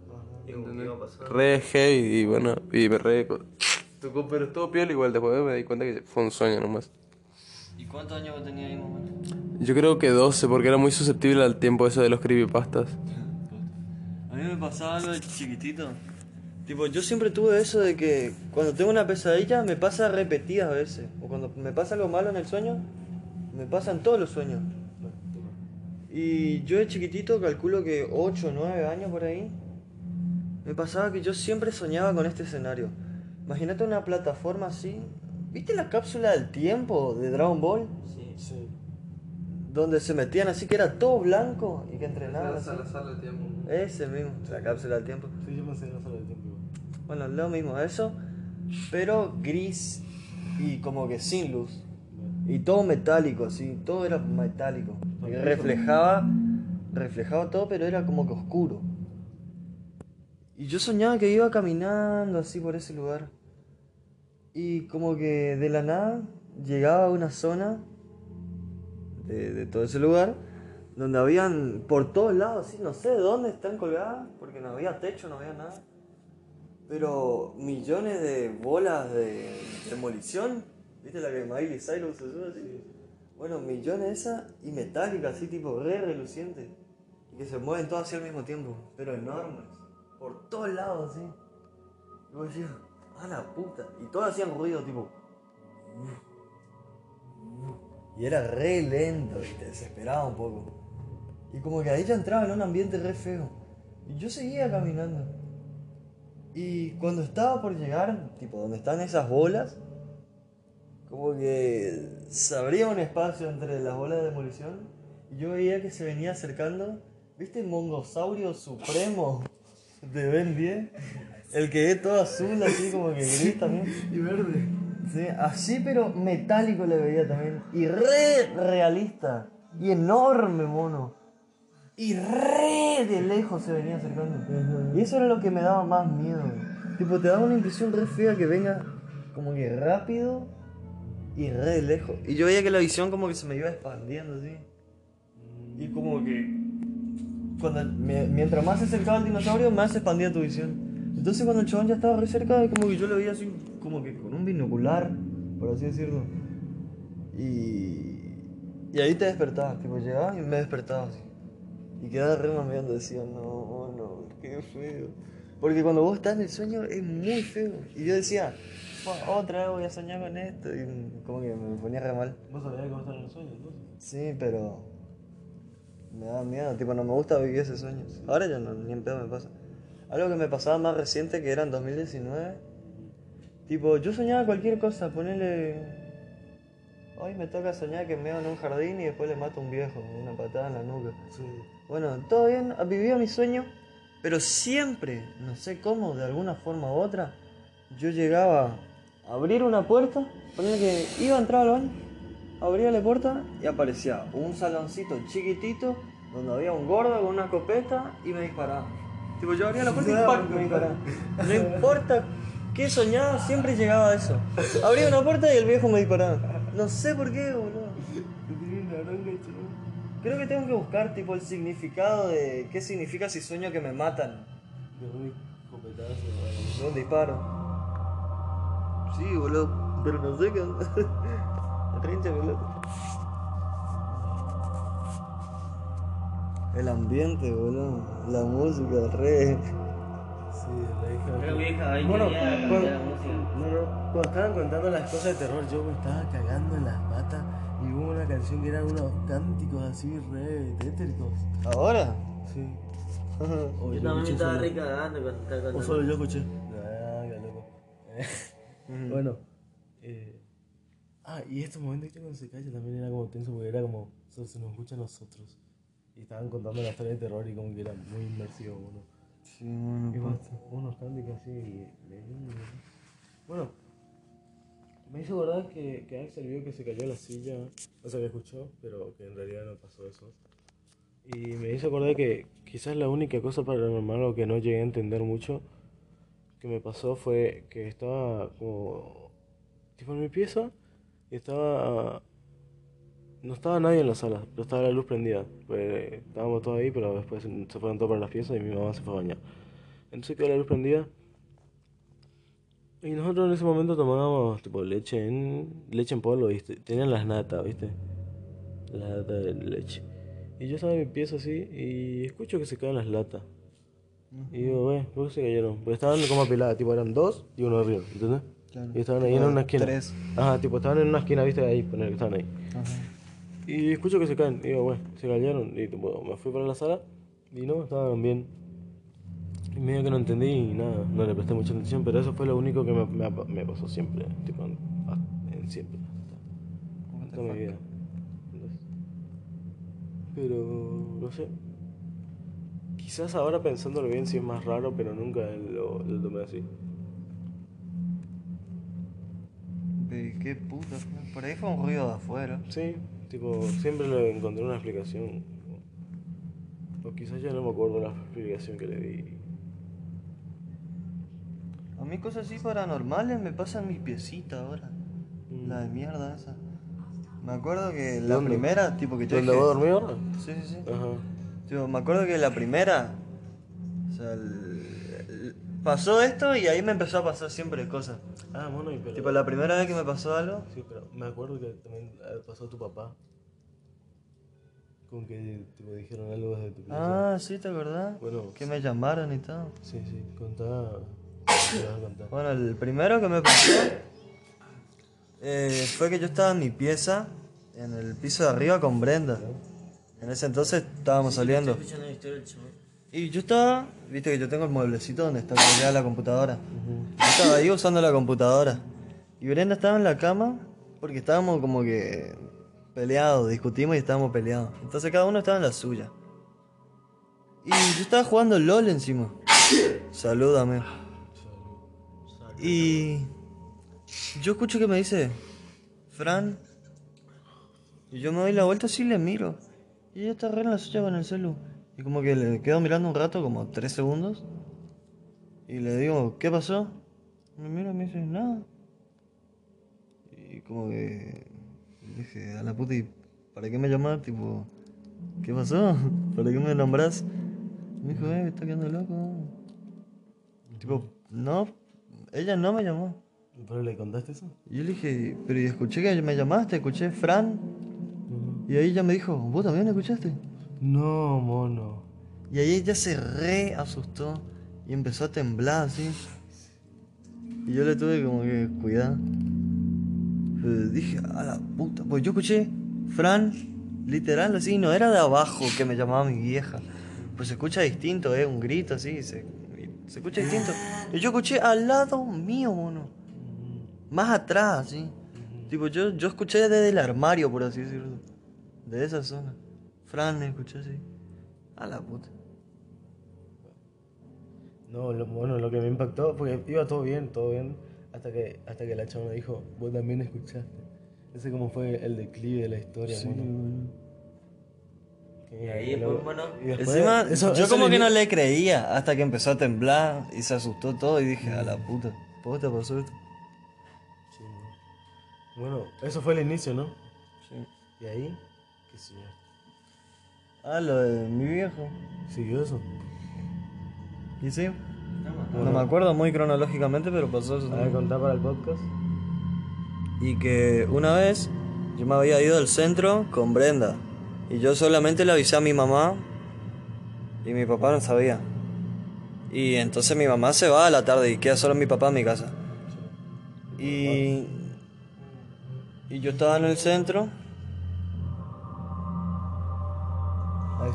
[SPEAKER 4] Y como que iba a pasar.
[SPEAKER 3] Re heavy, y bueno, y me re. Tocó, pero estuvo piel igual. Después me di cuenta que fue un sueño nomás.
[SPEAKER 2] ¿Y cuántos años vos tenías ahí, más o menos?
[SPEAKER 3] Yo creo que 12, porque era muy susceptible al tiempo eso de los creepypastas.
[SPEAKER 2] A mí me pasaba algo de chiquitito. Tipo, yo siempre tuve eso de que cuando tengo una pesadilla me pasa repetidas veces. O cuando me pasa algo malo en el sueño, me pasan todos los sueños. Y yo de chiquitito calculo que 8 o 9 años por ahí, me pasaba que yo siempre soñaba con este escenario. Imagínate una plataforma así. ¿Viste la cápsula del tiempo de Dragon Ball?
[SPEAKER 4] Sí.
[SPEAKER 1] Sí.
[SPEAKER 2] Donde se metían así que era todo blanco y que entrenaban. así.
[SPEAKER 3] sala de tiempo.
[SPEAKER 2] Ese mismo, la cápsula del tiempo.
[SPEAKER 1] Sí, yo pensé en la sala de tiempo.
[SPEAKER 2] Bueno, lo mismo, eso, pero gris y como que sin luz. Y todo metálico, así, todo era metálico. Y reflejaba, reflejaba todo, pero era como que oscuro. Y yo soñaba que iba caminando así por ese lugar. Y como que de la nada llegaba a una zona de, de todo ese lugar donde habían por todos lados, así, no sé de dónde están colgadas, porque no había techo, no había nada. Pero millones de bolas de demolición, ¿viste la que Miley Cyrus usó así? Bueno, millones esas y metálicas, así tipo re relucientes. Y que se mueven todas así al mismo tiempo, pero enormes, por todos lados así. Y vos decías, a la puta. Y todas hacían ruido tipo. Y era re lento y te desesperaba un poco. Y como que ahí ya entraba en un ambiente re feo. Y yo seguía caminando. Y cuando estaba por llegar, tipo donde están esas bolas, como que se abría un espacio entre las bolas de demolición y yo veía que se venía acercando, ¿viste el mongosaurio supremo de Ben 10? El que es todo azul, así como que gris también.
[SPEAKER 1] Y verde.
[SPEAKER 2] Sí, así pero metálico le veía también. Y re realista. Y enorme mono. Y re de lejos se venía acercando. Y eso era lo que me daba más miedo. Tipo, te daba una impresión re fea que venga como que rápido y re de lejos. Y yo veía que la visión como que se me iba expandiendo así. Y como que cuando, mi- mientras más se acercaba el dinosaurio, más se expandía tu visión. Entonces cuando el chabón ya estaba re cerca, como que yo lo veía así, como que con un binocular, por así decirlo. Y, y ahí te despertabas, tipo llegabas y me despertaba así. Y quedaba re mameando, decía, no, no, qué feo. Porque cuando vos estás en el sueño es muy feo. Y yo decía, "Fua, otra vez voy a soñar con esto. Y como que me ponía re mal.
[SPEAKER 1] ¿Vos sabías que vos estás en el sueño entonces?
[SPEAKER 2] Sí, pero me da miedo, tipo, no me gusta vivir ese sueño. Ahora ya no, ni en pedo me pasa. Algo que me pasaba más reciente, que era en 2019, tipo, yo soñaba cualquier cosa, ponerle... Hoy me toca soñar que me en un jardín y después le mato a un viejo, una patada en la nuca.
[SPEAKER 1] Sí.
[SPEAKER 2] Bueno, todo bien, vivía mi sueño, pero siempre, no sé cómo, de alguna forma u otra, yo llegaba a abrir una puerta, poner que iba a entrar al baño, abría la puerta y aparecía un saloncito chiquitito donde había un gordo con una escopeta y me disparaba. Tipo, yo abría la puerta y ¡pac! me disparaba. No importa qué soñaba, siempre llegaba a eso. Abría una puerta y el viejo me disparaba. No sé por qué, boludo. Creo que tengo que buscar tipo el significado de qué significa si sueño que me matan
[SPEAKER 1] De un escopetazo. bueno.
[SPEAKER 2] de un disparo. Sí, boludo, pero no sé qué onda. Rincha pelota. El ambiente, boludo. La música, re.
[SPEAKER 1] Sí, la hija.
[SPEAKER 4] Creo que hija, ahí
[SPEAKER 1] Bueno,
[SPEAKER 4] quería
[SPEAKER 1] cuando,
[SPEAKER 4] cambiar la música.
[SPEAKER 1] no, no, cuando estaban contando las cosas de terror, yo me estaba cagando en las patas y hubo una canción que eran unos cánticos así re tétricos.
[SPEAKER 2] ¿Ahora?
[SPEAKER 1] Sí. O
[SPEAKER 4] Yo
[SPEAKER 1] yo
[SPEAKER 4] también estaba
[SPEAKER 1] solo-
[SPEAKER 4] re cagando cuando estaba
[SPEAKER 1] O
[SPEAKER 4] contando.
[SPEAKER 1] solo yo escuché. Ah, qué loco. Bueno. Eh, ah, y estos momentos que uno se calla también era como tenso porque era como, se, se nos escucha a nosotros. Y estaban contando la historia de terror y como que era muy inmersivo, bueno.
[SPEAKER 2] Sí, bueno,
[SPEAKER 1] Y bueno, unos cánticos así de. Bueno, me hizo acordar que, que Axel vio que se cayó la silla, o sea que escuchó, pero que en realidad no pasó eso. Y me hizo acordar que quizás la única cosa paranormal o que no llegué a entender mucho que me pasó fue que estaba como tipo en mi pieza y estaba no estaba nadie en la sala, pero estaba la luz prendida. Pues estábamos todos ahí, pero después se fueron todos para las piezas y mi mamá se fue a bañar. Entonces quedó la luz prendida. Y nosotros en ese momento tomábamos tipo leche en leche en polvo, ¿viste? Tenían las natas, ¿viste? Las latas de leche. Y yo estaba en mi pieza así y escucho que se caen las latas. Y digo, wey, ¿por qué se cayeron? Porque estaban como apiladas, tipo eran dos y uno arriba, ¿entendés?
[SPEAKER 2] Claro.
[SPEAKER 1] Y estaban ahí en una esquina.
[SPEAKER 2] Tres.
[SPEAKER 1] Ajá, tipo estaban en una esquina, ¿viste? Ahí, poner que estaban ahí. Y escucho que se caen. Digo, bueno, se cayeron. Y me fui para la sala y no, estaban bien. Y medio que no entendí y nada, no le presté mucha atención, pero eso fue lo único que me, me, ha- me pasó siempre, tipo, en, en siempre, hasta, toda mi vida. Pero, no sé. Quizás ahora pensándolo bien sí es más raro, pero nunca lo, lo tomé así.
[SPEAKER 2] Ve, qué puta. Por ahí fue un ruido de afuera.
[SPEAKER 1] Sí, tipo, siempre le encontré una explicación. O quizás ya no me acuerdo la explicación que le di.
[SPEAKER 2] A mí cosas así paranormales me pasan mis piecitas ahora. La de mierda esa. Me acuerdo que la
[SPEAKER 1] ¿Dónde?
[SPEAKER 2] primera, tipo que yo
[SPEAKER 1] ¿Dónde
[SPEAKER 2] dije...
[SPEAKER 1] vos dormís ahora?
[SPEAKER 2] Sí, sí, sí.
[SPEAKER 1] Ajá.
[SPEAKER 2] Tipo, me acuerdo que la primera... O sea, el- pasó esto y ahí me empezó a pasar siempre cosas.
[SPEAKER 1] Ah, bueno, y pero.
[SPEAKER 2] Tipo, la primera vez que me pasó algo...
[SPEAKER 1] Sí, pero me acuerdo que también eh, pasó a tu papá. Con que tipo, dijeron algo desde tu pieza.
[SPEAKER 2] Ah, sí, ¿te acordás?
[SPEAKER 1] Bueno,
[SPEAKER 2] Que me llamaron y todo.
[SPEAKER 1] Sí, sí, contá.
[SPEAKER 2] Bueno, el primero que me pasó eh, fue que yo estaba en mi pieza, en el piso de arriba con Brenda. En ese entonces estábamos saliendo. Y yo estaba, viste que yo tengo el mueblecito donde está colgada la computadora. Yo estaba ahí usando la computadora. Y Brenda estaba en la cama porque estábamos como que peleados, discutimos y estábamos peleados. Entonces cada uno estaba en la suya. Y yo estaba jugando LOL encima. Salúdame. Y yo escucho que me dice, Fran. Y yo me doy la vuelta así y le miro. Y ella está re en la suya con el celu. Y como que le quedo mirando un rato, como tres segundos. Y le digo, ¿qué pasó? Me mira y me dice, nada. Y como que dije, a la puta, ¿y para qué me llamás? Tipo, ¿qué pasó? ¿Para qué me nombrás? Me dijo, eh, me está quedando loco. Tipo, no, ella no me llamó.
[SPEAKER 1] ¿Pero le contaste eso?
[SPEAKER 2] Y yo le dije, pero escuché que me llamaste, escuché Fran. Y ahí ella me dijo, ¿vos también escuchaste?
[SPEAKER 1] No, mono.
[SPEAKER 2] Y ahí ella se re asustó y empezó a temblar así. Y yo le tuve como que cuidar. Pero dije, a la puta. Pues yo escuché Fran, literal así, no era de abajo que me llamaba mi vieja. Pues se escucha distinto, eh, un grito así, se, escucha distinto. Y yo escuché al lado mío, mono. Más atrás, así. Tipo, yo, yo escuché desde el armario, por así decirlo. De esa zona. Fran escuché así. A la puta.
[SPEAKER 1] No, lo, bueno, lo que me impactó, porque iba todo bien, todo bien, hasta que, hasta que la chava me dijo, vos también escuchaste. Ese como fue el declive de la historia, mono.
[SPEAKER 4] Y ahí después, bueno,
[SPEAKER 1] y después-
[SPEAKER 2] Encima,
[SPEAKER 1] eso-
[SPEAKER 2] yo
[SPEAKER 1] eso
[SPEAKER 2] como
[SPEAKER 1] le
[SPEAKER 2] que no le creía hasta que empezó a temblar y se asustó todo y dije, a la puta, ¿por qué te pasó esto?
[SPEAKER 1] Sí. Bueno, eso fue el inicio, ¿no?
[SPEAKER 2] Sí.
[SPEAKER 1] Y ahí, qué sé yo.
[SPEAKER 2] Ah, lo de mi viejo.
[SPEAKER 1] ¿Siguió eso?
[SPEAKER 2] ¿Y sí? No me acuerdo muy cronológicamente, pero pasó eso.
[SPEAKER 1] A ver, contar para el podcast.
[SPEAKER 2] Y que una vez yo me había ido al centro con Brenda. Y yo solamente le avisé a mi mamá y mi papá no sabía. Y entonces mi mamá se va a la tarde y queda solo mi papá en mi casa. Y, y yo estaba en el centro.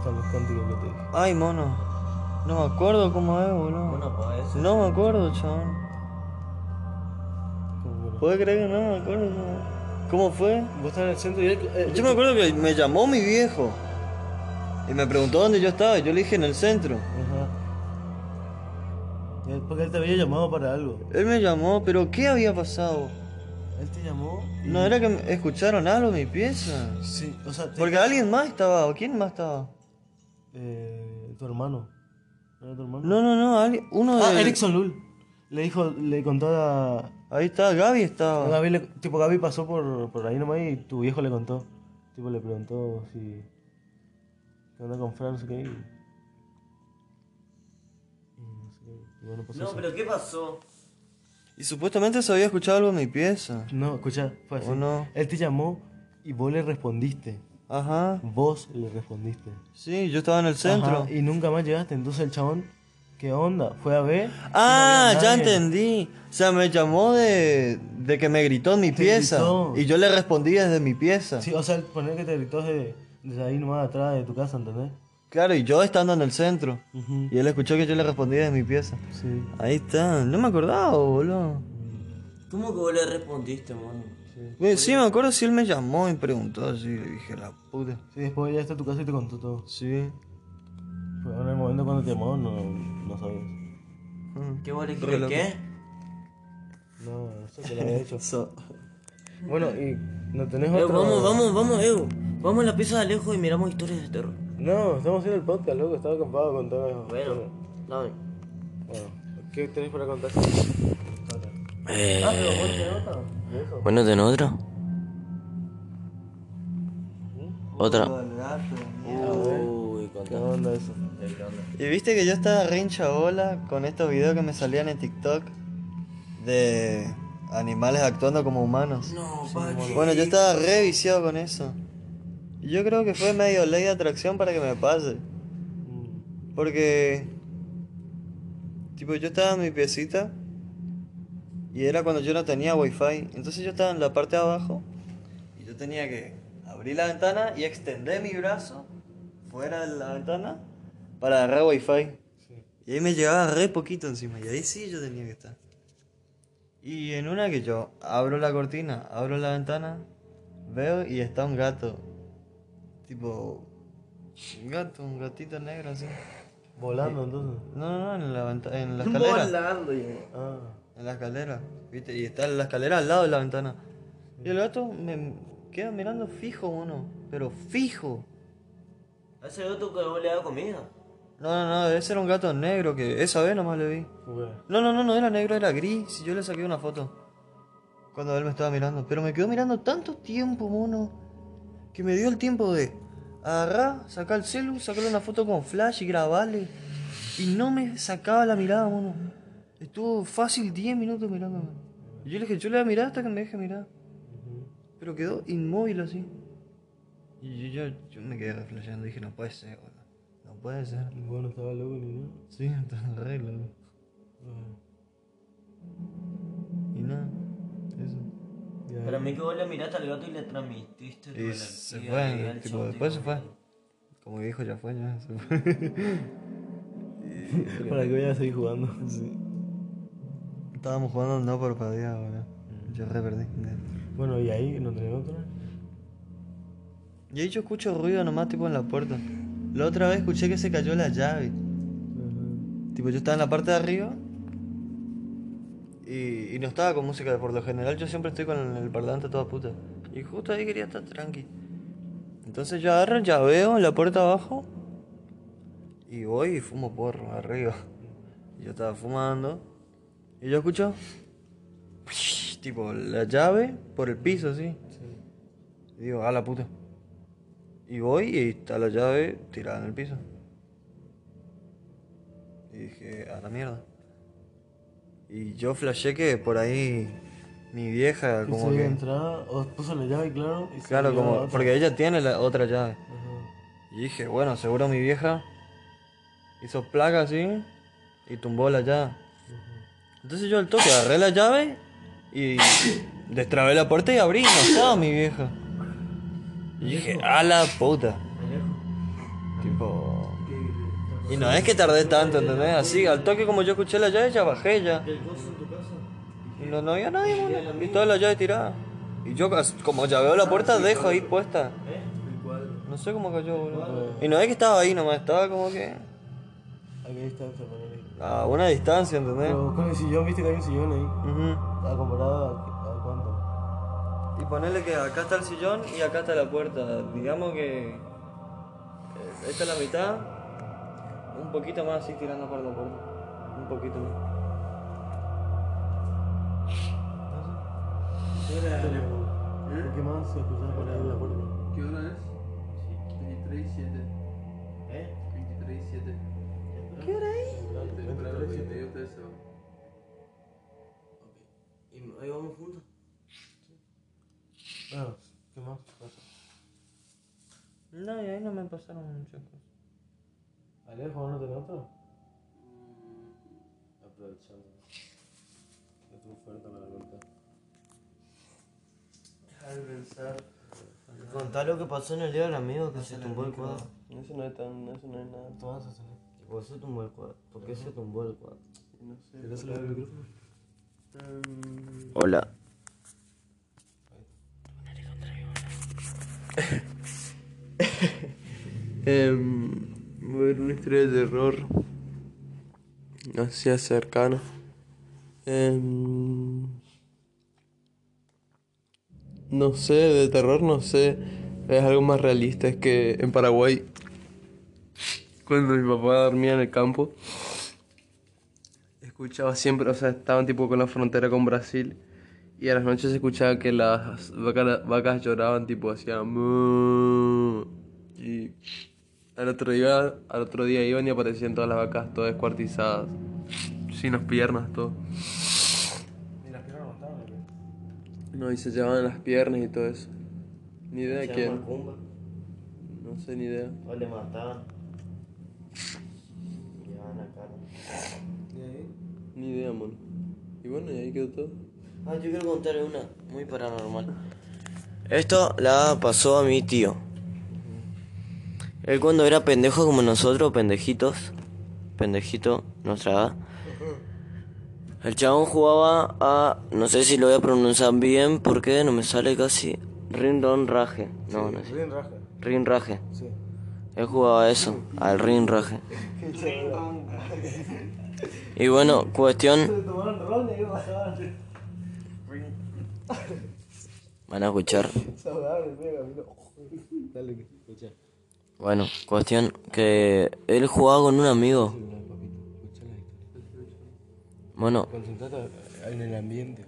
[SPEAKER 1] Que te dije.
[SPEAKER 2] Ay, mono. No me acuerdo cómo es, boludo.
[SPEAKER 4] bueno, pues.
[SPEAKER 2] No me acuerdo, chabón. ¿Puedes creer que no me acuerdo? cómo- ¿Cómo fue?
[SPEAKER 1] Vos estás en el centro y él... eh,
[SPEAKER 2] Yo me acuerdo que me llamó mi viejo y me preguntó dónde yo estaba. y Yo le dije en el centro.
[SPEAKER 1] Ajá. Porque él te había llamado para algo.
[SPEAKER 2] Él me llamó, pero ¿qué había pasado?
[SPEAKER 1] Él te llamó y...
[SPEAKER 2] ¿No era que escucharon algo en mi pieza?
[SPEAKER 1] Sí, o sea... te-
[SPEAKER 2] Porque alguien más estaba, ¿o quién más estaba?
[SPEAKER 1] Eh, tu hermano. ¿No era tu hermano?
[SPEAKER 2] No, no, no, alguien- uno
[SPEAKER 1] Ah,
[SPEAKER 2] de...
[SPEAKER 1] Erickson Lul. Le dijo, le contó a.
[SPEAKER 2] Ahí está, Gaby estaba.
[SPEAKER 1] Gaby le- tipo, Gaby pasó por, por ahí nomás y tu viejo le contó. Tipo, le preguntó si. ¿Qué onda con Fran? No sé qué. Y, y no sé qué. Y bueno, pasó
[SPEAKER 4] No,
[SPEAKER 1] eso.
[SPEAKER 4] pero ¿qué pasó?
[SPEAKER 2] Y supuestamente se había escuchado algo en mi pieza.
[SPEAKER 1] No, escucha, fue así.
[SPEAKER 2] ¿O no?
[SPEAKER 1] Él te llamó y vos le respondiste.
[SPEAKER 2] Ajá.
[SPEAKER 1] Vos le respondiste.
[SPEAKER 2] Sí, yo estaba en el centro.
[SPEAKER 1] Ajá, y nunca más llegaste. Entonces el chabón, ¿qué onda? Fue a ver. no
[SPEAKER 2] Ah, ya entendí. O sea, me llamó de, de que me gritó en mi
[SPEAKER 1] Te
[SPEAKER 2] pieza.
[SPEAKER 1] gritó.
[SPEAKER 2] Y yo le respondí desde mi pieza.
[SPEAKER 1] Sí, o sea, poner que te gritó desde, desde ahí nomás atrás de tu casa, ¿entendés?
[SPEAKER 2] Claro, y yo estando en el centro. Y él escuchó que yo le respondí desde mi pieza.
[SPEAKER 1] Sí.
[SPEAKER 2] Ahí está. No me acordaba, boludo.
[SPEAKER 4] ¿Cómo que vos le respondiste, mano?
[SPEAKER 2] Sí, me acuerdo si él me llamó y preguntó así. Le dije, la puta.
[SPEAKER 1] Sí, después ya está a tu casa y te contó todo.
[SPEAKER 2] Sí.
[SPEAKER 1] Pero en el momento cuando te llamó, no, no sabías.
[SPEAKER 4] ¿Qué vos le
[SPEAKER 2] loco.
[SPEAKER 4] ¿Qué?
[SPEAKER 1] No, eso te lo había hecho. bueno, y no tenés
[SPEAKER 4] Eh,
[SPEAKER 1] otro...
[SPEAKER 4] vamos, vamos, vamos, Evo. Vamos a la pieza de lejos y miramos historias de terror.
[SPEAKER 1] No, estamos haciendo el podcast, loco. Estaba ocupado con todo eso.
[SPEAKER 4] Bueno, dame.
[SPEAKER 1] Bueno, ¿qué tenés para contar?
[SPEAKER 4] Eh,
[SPEAKER 1] Ah, otra. De
[SPEAKER 4] bueno, ¿tenés otra? Otra. Uy,
[SPEAKER 1] ¿Qué
[SPEAKER 4] contá.
[SPEAKER 1] onda eso?
[SPEAKER 2] Y viste que yo estaba re hinchabola con estos videos que me salían en TikTok de animales actuando como humanos.
[SPEAKER 4] No.
[SPEAKER 2] Bueno, yo estaba re viciado con eso. Y yo creo que fue medio ley de atracción para que me pase. Porque, tipo, yo estaba en mi piecita y era cuando yo no tenía wifi. Entonces yo estaba en la parte de abajo y yo tenía que abrir la ventana y extender mi brazo fuera de la ventana para agarrar wifi. Y ahí me llegaba re poquito encima y ahí sí yo tenía que estar. Y en una que yo abro la cortina, abro la ventana, veo y está un gato. Tipo, un gato, un gatito negro así.
[SPEAKER 1] Volando entonces.
[SPEAKER 2] No, no, no, en la, en la escalera.
[SPEAKER 4] Volando, yo.
[SPEAKER 1] Ah.
[SPEAKER 2] En la escalera, ¿viste? Y está la escalera al lado de la ventana. Y el gato me queda mirando fijo, uno. Pero fijo.
[SPEAKER 4] ¿A ese gato que vos le das comida?
[SPEAKER 2] No, no, no, ese era un gato negro que esa vez nomás le vi. No, no, no, no era negro, era gris. Y yo le saqué una foto. Cuando él me estaba mirando. Pero me quedó mirando tanto tiempo, mono. Que me dio el tiempo de agarrar, sacar el celu, sacarle una foto con flash y grabarle. Y no me sacaba la mirada, mono. Estuvo fácil 10 minutos mirándome. Y yo le dije, yo le voy a mirar hasta que me deje mirar. Pero quedó inmóvil así. Y yo, yo, yo me quedé reflejando. Dije, no puede ser, boludo. No puede ser.
[SPEAKER 1] Vos no estaba loco ni nada.
[SPEAKER 2] Sí, está re loco. Y nada, eso.
[SPEAKER 4] Para mí que vos le miraste al gato y le transmitiste
[SPEAKER 2] Y se
[SPEAKER 4] y
[SPEAKER 2] fue, tipo, después se fue. Como dijo, ya fue, ya se fue.
[SPEAKER 1] Para que vayas a seguir jugando.
[SPEAKER 2] Estábamos jugando no por día, boludo. Yo re perdí.
[SPEAKER 1] Bueno, y ahí no tenés otra.
[SPEAKER 2] Y ahí yo escucho ruido nomás, tipo en la puerta. La otra vez escuché que se cayó la llave. Tipo, yo estaba en la parte de arriba. Y, y no estaba con música, por lo general yo siempre estoy con el parlante toda puta. Y justo ahí quería estar tranqui. Entonces yo agarro llaveo en la puerta abajo. Y voy y fumo porro arriba. Yo estaba fumando. Y yo escucho. Tipo, la llave por el piso, así. Y digo, a la puta. Y voy y está la llave tirada en el piso. Y dije, a la mierda. Y yo flashé que por ahí mi vieja,
[SPEAKER 1] Y
[SPEAKER 2] como
[SPEAKER 1] se
[SPEAKER 2] que.
[SPEAKER 1] entrado, o puso la llave, claro. Y
[SPEAKER 2] Claro, como. Porque ella tiene la otra llave.
[SPEAKER 1] Ajá.
[SPEAKER 2] Y dije, bueno, seguro mi vieja hizo placa así y tumbó la llave. Entonces yo al toque agarré la llave y destrabé la puerta y abrí no estaba mi vieja. Y dije, a la puta. Tipo. Y no es que tardé tanto, ¿entendés? Así, al toque como yo escuché la llave, ya bajé ya. Y no, no había nadie, mano. Y toda la llave tirada. Y yo, como ya veo la puerta, dejo ahí puesta. No sé cómo cayó, boludo. Y no es que estaba ahí nomás, estaba como que
[SPEAKER 1] ¿A qué distancia poner ahí?
[SPEAKER 2] A una distancia, ¿entendés?
[SPEAKER 1] Pero con el sillón, viste que hay un sillón ahí.
[SPEAKER 2] Ujú.
[SPEAKER 1] ¿A comparado a, a cuánto?
[SPEAKER 2] Y ponerle que acá está el sillón y acá está la puerta. Digamos que eh, esta es la mitad Un poquito más así tirando por la puerta. Un poquito más.
[SPEAKER 1] ¿Qué más se escuchaba por ahí la puerta?
[SPEAKER 3] ¿Qué hora es? 23 y 7.
[SPEAKER 1] ¿Qué hora es?
[SPEAKER 3] Temprano, 22 de eso.
[SPEAKER 4] Y ahí vamos juntos.
[SPEAKER 1] Bueno, ¿qué más pasa?
[SPEAKER 2] No, y ahí no me pasaron muchas cosas.
[SPEAKER 1] Alejo, ¿no tenés otro? Aprovechando. Que tu oferta me la contar.
[SPEAKER 3] Déjame pensar.
[SPEAKER 4] Contá lo que pasó en el día del amigo que se tumbó el cuadro.
[SPEAKER 3] Eso no es tan. Eso no es nada.
[SPEAKER 1] ¿Tú vas a hacer?
[SPEAKER 4] ¿Por qué se tumbó el cuadro? ¿Por qué se tumbó el cuadro?
[SPEAKER 3] No sé.
[SPEAKER 1] ¿Quieres hablar el micrófono?
[SPEAKER 3] Em,
[SPEAKER 4] Hola.
[SPEAKER 3] Em, voy a ver una historia de terror. Así cercana. Em, no sé, de terror no sé. Es algo más realista. Es que en Paraguay, cuando mi papá dormía en el campo, escuchaba siempre, o sea, estaban tipo con la frontera con Brasil. Y a las noches se escuchaba que las vacas, vacas lloraban, tipo hacían. Y al otro día, al otro día iban y aparecían todas las vacas todas descuartizadas. Sin las piernas, todo.
[SPEAKER 1] ¿Y las piernas no estaban? o qué?
[SPEAKER 3] No, y se llevaban las piernas y todo eso. Ni idea de quién. No sé ni idea.
[SPEAKER 4] O le mataban. ¿Y
[SPEAKER 1] ahí?
[SPEAKER 3] Ni idea, man. Y bueno, y ahí quedó todo.
[SPEAKER 4] Ah, yo quiero contar una muy paranormal. Esto la pasó a mi tío. Él cuando era pendejo como nosotros, pendejitos, pendejito, nuestra edad. El chabón jugaba a, no sé si lo voy a pronunciar bien porque no me sale casi, Rindon Raje. No, no sé.
[SPEAKER 1] Bien raja.
[SPEAKER 4] Rin Raje.
[SPEAKER 1] Sí.
[SPEAKER 4] Él jugaba a eso, al Rin Raje. Y bueno, cuestión, van a escuchar. Bueno, cuestión que él jugaba con un amigo. Bueno,
[SPEAKER 1] Concentrate en el ambiente,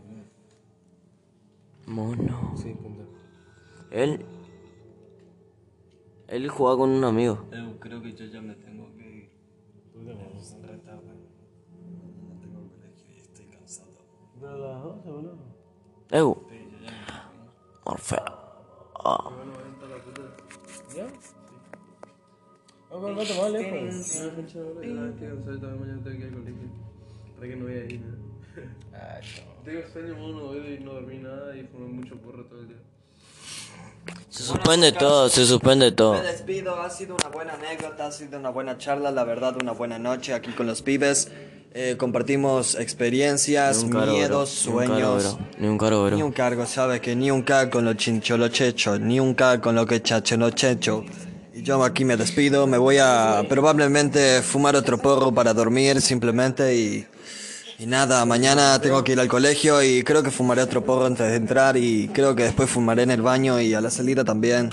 [SPEAKER 4] mono. Él. Él jugaba con un amigo.
[SPEAKER 2] creo que yo ya me tengo que ir.
[SPEAKER 1] Puta, me vamos a retar, güey. No tengo colegio y estoy cansado. A las 12, boludo.
[SPEAKER 4] Eu. Orfeo. Ah.
[SPEAKER 1] ¿Ya? Vamos a ver más lejos.
[SPEAKER 3] No, fecha ahora, ya estoy cansado, todavía mañana tengo que ir al colegio. Para que no voy a ir nada.
[SPEAKER 1] Ah, no.
[SPEAKER 3] Tengo sueño mono hoy no dormí nada y fumé mucho porro todo el día.
[SPEAKER 4] Se suspende todo, se suspende todo.
[SPEAKER 2] Me despido, ha sido una buena anécdota, ha sido una buena charla, la verdad, una buena noche aquí con los pibes. Eh, compartimos experiencias, miedos,
[SPEAKER 4] bro. Ni un
[SPEAKER 2] sueños.
[SPEAKER 4] bro. Ni un
[SPEAKER 2] cargo, sabes que ni un K con lo chincholo checho, ni un K con lo que chachelo checho. Y yo aquí me despido, me voy a probablemente fumar otro porro para dormir simplemente y, y nada, mañana tengo que ir al colegio y creo que fumaré otro porro antes de entrar y creo que después fumaré en el baño y a la salida también.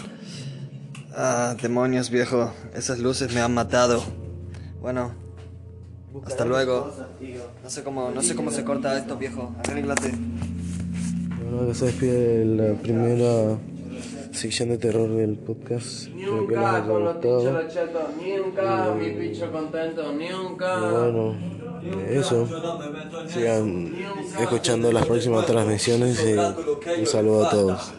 [SPEAKER 2] Ah, demonios viejo, esas luces me han matado. Bueno, hasta luego. No sé cómo, no sé cómo se corta esto viejo, arréglate.
[SPEAKER 1] Bueno, acá se despide la primera sección de terror del podcast. Espero que les haya gustado.
[SPEAKER 3] chetos, ni un K, mi picho contento, ni un K.
[SPEAKER 1] Bueno, eso. Sigan escuchando las próximas transmisiones y un saludo a todos.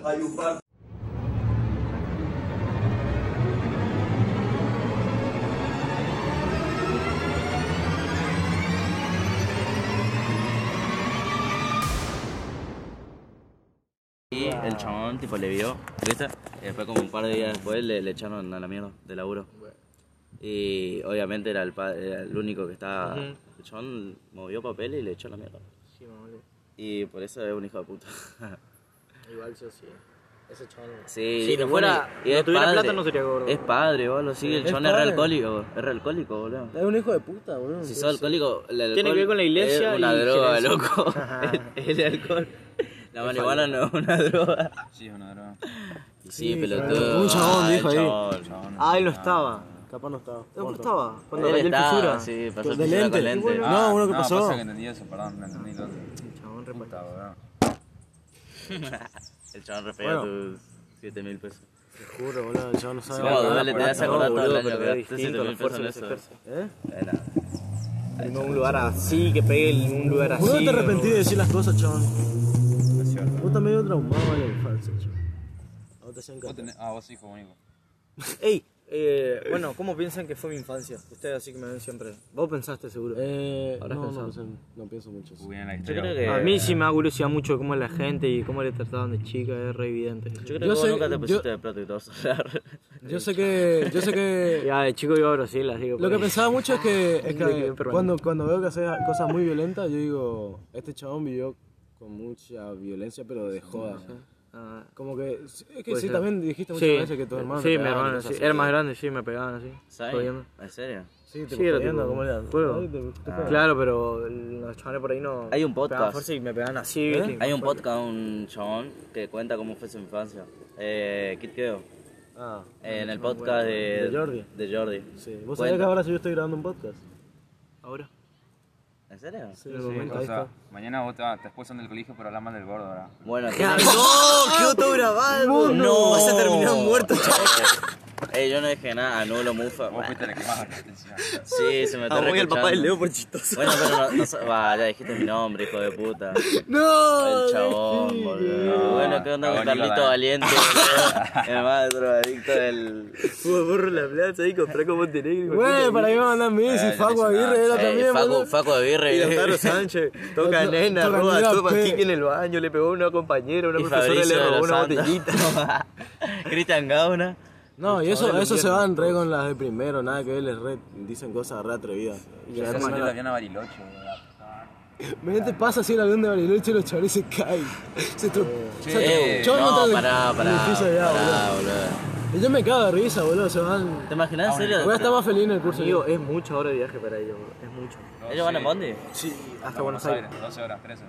[SPEAKER 5] Chabón, tipo, le vio, ¿viste? Y después, como un par de días después, le, le echaron a la mierda de laburo. Y obviamente era el, era el único que estaba. El chabón movió papel y le echó a la mierda. Y por eso es un hijo de puta.
[SPEAKER 6] Igual yo sí. Ese.
[SPEAKER 5] Sí,
[SPEAKER 6] Si no fuera-
[SPEAKER 5] y
[SPEAKER 6] no
[SPEAKER 5] es
[SPEAKER 6] tuviera
[SPEAKER 5] padre.
[SPEAKER 6] plata, no sería gordo.
[SPEAKER 5] Es padre, boludo. Sí, el chabón es re alcohólico, es re alcohólico, boludo.
[SPEAKER 1] Es un hijo de puta, boludo.
[SPEAKER 5] Si sos alcohólico, el alcohol
[SPEAKER 6] Tiene que ver con la iglesia
[SPEAKER 5] es una
[SPEAKER 6] y
[SPEAKER 5] droga, loco. el, el alcohol. La marihuana no es una droga.
[SPEAKER 7] Sí, es una droga.
[SPEAKER 5] Y sí, pelotudo.
[SPEAKER 6] Un chabón
[SPEAKER 5] Ah,
[SPEAKER 6] dijo
[SPEAKER 5] el
[SPEAKER 6] ahí.
[SPEAKER 5] chabón, el chabón.
[SPEAKER 6] Ah, él no estaba.
[SPEAKER 1] Capaz no estaba.
[SPEAKER 6] ¿Dónde estaba? Cuando
[SPEAKER 5] Él
[SPEAKER 6] el
[SPEAKER 5] estaba, sí, pasó fisura
[SPEAKER 1] lente.
[SPEAKER 5] con lente.
[SPEAKER 1] No, uno que
[SPEAKER 7] no,
[SPEAKER 1] pasó.
[SPEAKER 7] pasa que entendí eso, perdón, no entendí lo otro.
[SPEAKER 6] Chabón, re
[SPEAKER 7] Puta, boludo.
[SPEAKER 5] El chabón re feo tus 7 mil pesos.
[SPEAKER 1] Te juro, boludo, yo no sabía.
[SPEAKER 5] No, dale,
[SPEAKER 1] por
[SPEAKER 5] te das
[SPEAKER 1] esto.
[SPEAKER 5] acordar todo el año
[SPEAKER 6] pero
[SPEAKER 5] que
[SPEAKER 6] es
[SPEAKER 5] gasté 7
[SPEAKER 6] distinto el
[SPEAKER 5] mil pesos en eso.
[SPEAKER 1] ¿Eh?
[SPEAKER 5] Nada.
[SPEAKER 6] No un lugar así, que pegue en un lugar así.
[SPEAKER 1] ¿Vos no te arrepentís de decir las cosas, chabón?
[SPEAKER 7] Cierto.
[SPEAKER 1] Vos estás medio traumado en la infancia,
[SPEAKER 7] tenés- Ah, vos hijo único.
[SPEAKER 6] Ey, eh, bueno, ¿cómo piensan que fue mi infancia? Ustedes así que me ven siempre. Vos pensaste seguro.
[SPEAKER 1] Eh,
[SPEAKER 6] Habrás
[SPEAKER 1] no, no,
[SPEAKER 6] pensado.
[SPEAKER 1] no pienso mucho. eso.
[SPEAKER 7] La
[SPEAKER 5] Yo
[SPEAKER 7] historia.
[SPEAKER 5] creo que.
[SPEAKER 6] A mí sí me da curiosidad mucho cómo es la gente y cómo le trataban de chica, es re evidente.
[SPEAKER 5] Yo creo
[SPEAKER 1] Yo
[SPEAKER 5] que vos
[SPEAKER 1] sé-
[SPEAKER 5] nunca te
[SPEAKER 1] yo-
[SPEAKER 5] pusiste de protector solar.
[SPEAKER 1] Yo sé que. Yo sé que.
[SPEAKER 6] Ya, de chico iba a Brasil, así que...
[SPEAKER 1] Lo que pensaba mucho es que, es
[SPEAKER 6] que
[SPEAKER 1] cuando, cuando veo que hace cosas muy violentas, yo digo, este chabón vivió con mucha violencia, pero de joda.
[SPEAKER 6] Ah,
[SPEAKER 1] Como que, es que sí,
[SPEAKER 6] ser.
[SPEAKER 1] también dijiste muchas
[SPEAKER 6] sí,
[SPEAKER 1] veces que tu hermano
[SPEAKER 6] sí, mi
[SPEAKER 1] pegaba
[SPEAKER 6] hermano, sí.
[SPEAKER 1] así.
[SPEAKER 6] Era más grande, sí, me pegaban así.
[SPEAKER 5] ¿Sabes?
[SPEAKER 6] jodiendo.
[SPEAKER 5] ¿En serio?
[SPEAKER 1] Sí, te
[SPEAKER 6] Sí, era tipo,
[SPEAKER 1] ¿cómo era?
[SPEAKER 6] juego.
[SPEAKER 1] Ay, te- te pegan.
[SPEAKER 6] Claro, pero los chavales por ahí no...
[SPEAKER 5] Hay un
[SPEAKER 6] pegaban
[SPEAKER 5] podcast.
[SPEAKER 6] fuerza y me pegaban así,
[SPEAKER 1] ¿Eh?
[SPEAKER 6] ¿viste?
[SPEAKER 5] Hay un podcast, un chabón que cuenta cómo fue su infancia. Eh, Kid Keo.
[SPEAKER 1] Ah,
[SPEAKER 5] Eh, en el podcast de,
[SPEAKER 1] ¿De Jordi?
[SPEAKER 5] De Jordi.
[SPEAKER 1] sí. ¿Vos
[SPEAKER 5] Cuenta.
[SPEAKER 1] sabés que ahora yo estoy grabando un podcast?
[SPEAKER 6] Ahora.
[SPEAKER 5] ¿En serio?
[SPEAKER 1] Sí, momento,
[SPEAKER 7] O sea, mañana vos te, te expulsan del colegio por hablar mal del gordo, ¿verdad?
[SPEAKER 5] Bueno,
[SPEAKER 6] ¡No! ¡Quedó todo grabado!
[SPEAKER 5] no.
[SPEAKER 6] Vas a terminar muerto,
[SPEAKER 5] Eh, yo no dije nada, anulo mufa.
[SPEAKER 7] Vos fuiste el que más atención.
[SPEAKER 5] Sí, se me está
[SPEAKER 6] voy al papá del. Leo por chistoso.
[SPEAKER 5] Bueno, pero no, no, sa- va, ya dijiste mi nombre, hijo de puta.
[SPEAKER 1] ¡No!
[SPEAKER 5] El chabón, boludo. Bueno, ¿qué onda con
[SPEAKER 7] Cagón,
[SPEAKER 5] Carlito
[SPEAKER 7] Nicolás.
[SPEAKER 5] Valiente, boludo? El más drogadicto del...
[SPEAKER 6] Borro la plaza ahí, compré con Montenegro.
[SPEAKER 1] Güey, para que me mandan Messi,
[SPEAKER 7] Eh,
[SPEAKER 1] Facu Aguirre era
[SPEAKER 5] Eh,
[SPEAKER 1] también,
[SPEAKER 5] Facu,
[SPEAKER 1] boludo.
[SPEAKER 5] Facu de
[SPEAKER 6] Y. Lautaro Sánchez, toca
[SPEAKER 1] To-
[SPEAKER 6] nena,
[SPEAKER 1] toca
[SPEAKER 6] roba
[SPEAKER 1] nena,
[SPEAKER 6] todo
[SPEAKER 1] pe.
[SPEAKER 6] Kiki en el baño, le pegó a una compañera, una
[SPEAKER 5] Y
[SPEAKER 6] profesora le
[SPEAKER 5] Fabricio de
[SPEAKER 6] robó
[SPEAKER 5] los
[SPEAKER 6] una
[SPEAKER 5] Santos.
[SPEAKER 6] botellita.
[SPEAKER 5] Cristian Gauna.
[SPEAKER 1] No, y eso, eso se van re con las de primero, nada que ver, les re, dicen cosas re atrevidas. Y
[SPEAKER 7] Yo
[SPEAKER 1] además,
[SPEAKER 7] salió la Diana Bariloche, boludo.
[SPEAKER 1] Me te pasa así el avión de Bariloche y los chavales se caen. Se tro-
[SPEAKER 7] Che,
[SPEAKER 1] se yo me monto
[SPEAKER 5] no,
[SPEAKER 1] el-
[SPEAKER 5] pará,
[SPEAKER 1] el
[SPEAKER 5] pará,
[SPEAKER 1] boludo.
[SPEAKER 5] boludo.
[SPEAKER 1] Y yo me cago de risa, boludo, se van.
[SPEAKER 5] ¿Te imaginas en serio?
[SPEAKER 1] Voy a estar más feliz en el curso.
[SPEAKER 6] Amigo, es mucha hora de viaje para ellos, es mucho.
[SPEAKER 5] ¿Ellos van a Bondi?
[SPEAKER 6] Sí, hasta
[SPEAKER 7] Hasta
[SPEAKER 6] Buenos Aires.
[SPEAKER 7] 12 horas, 13.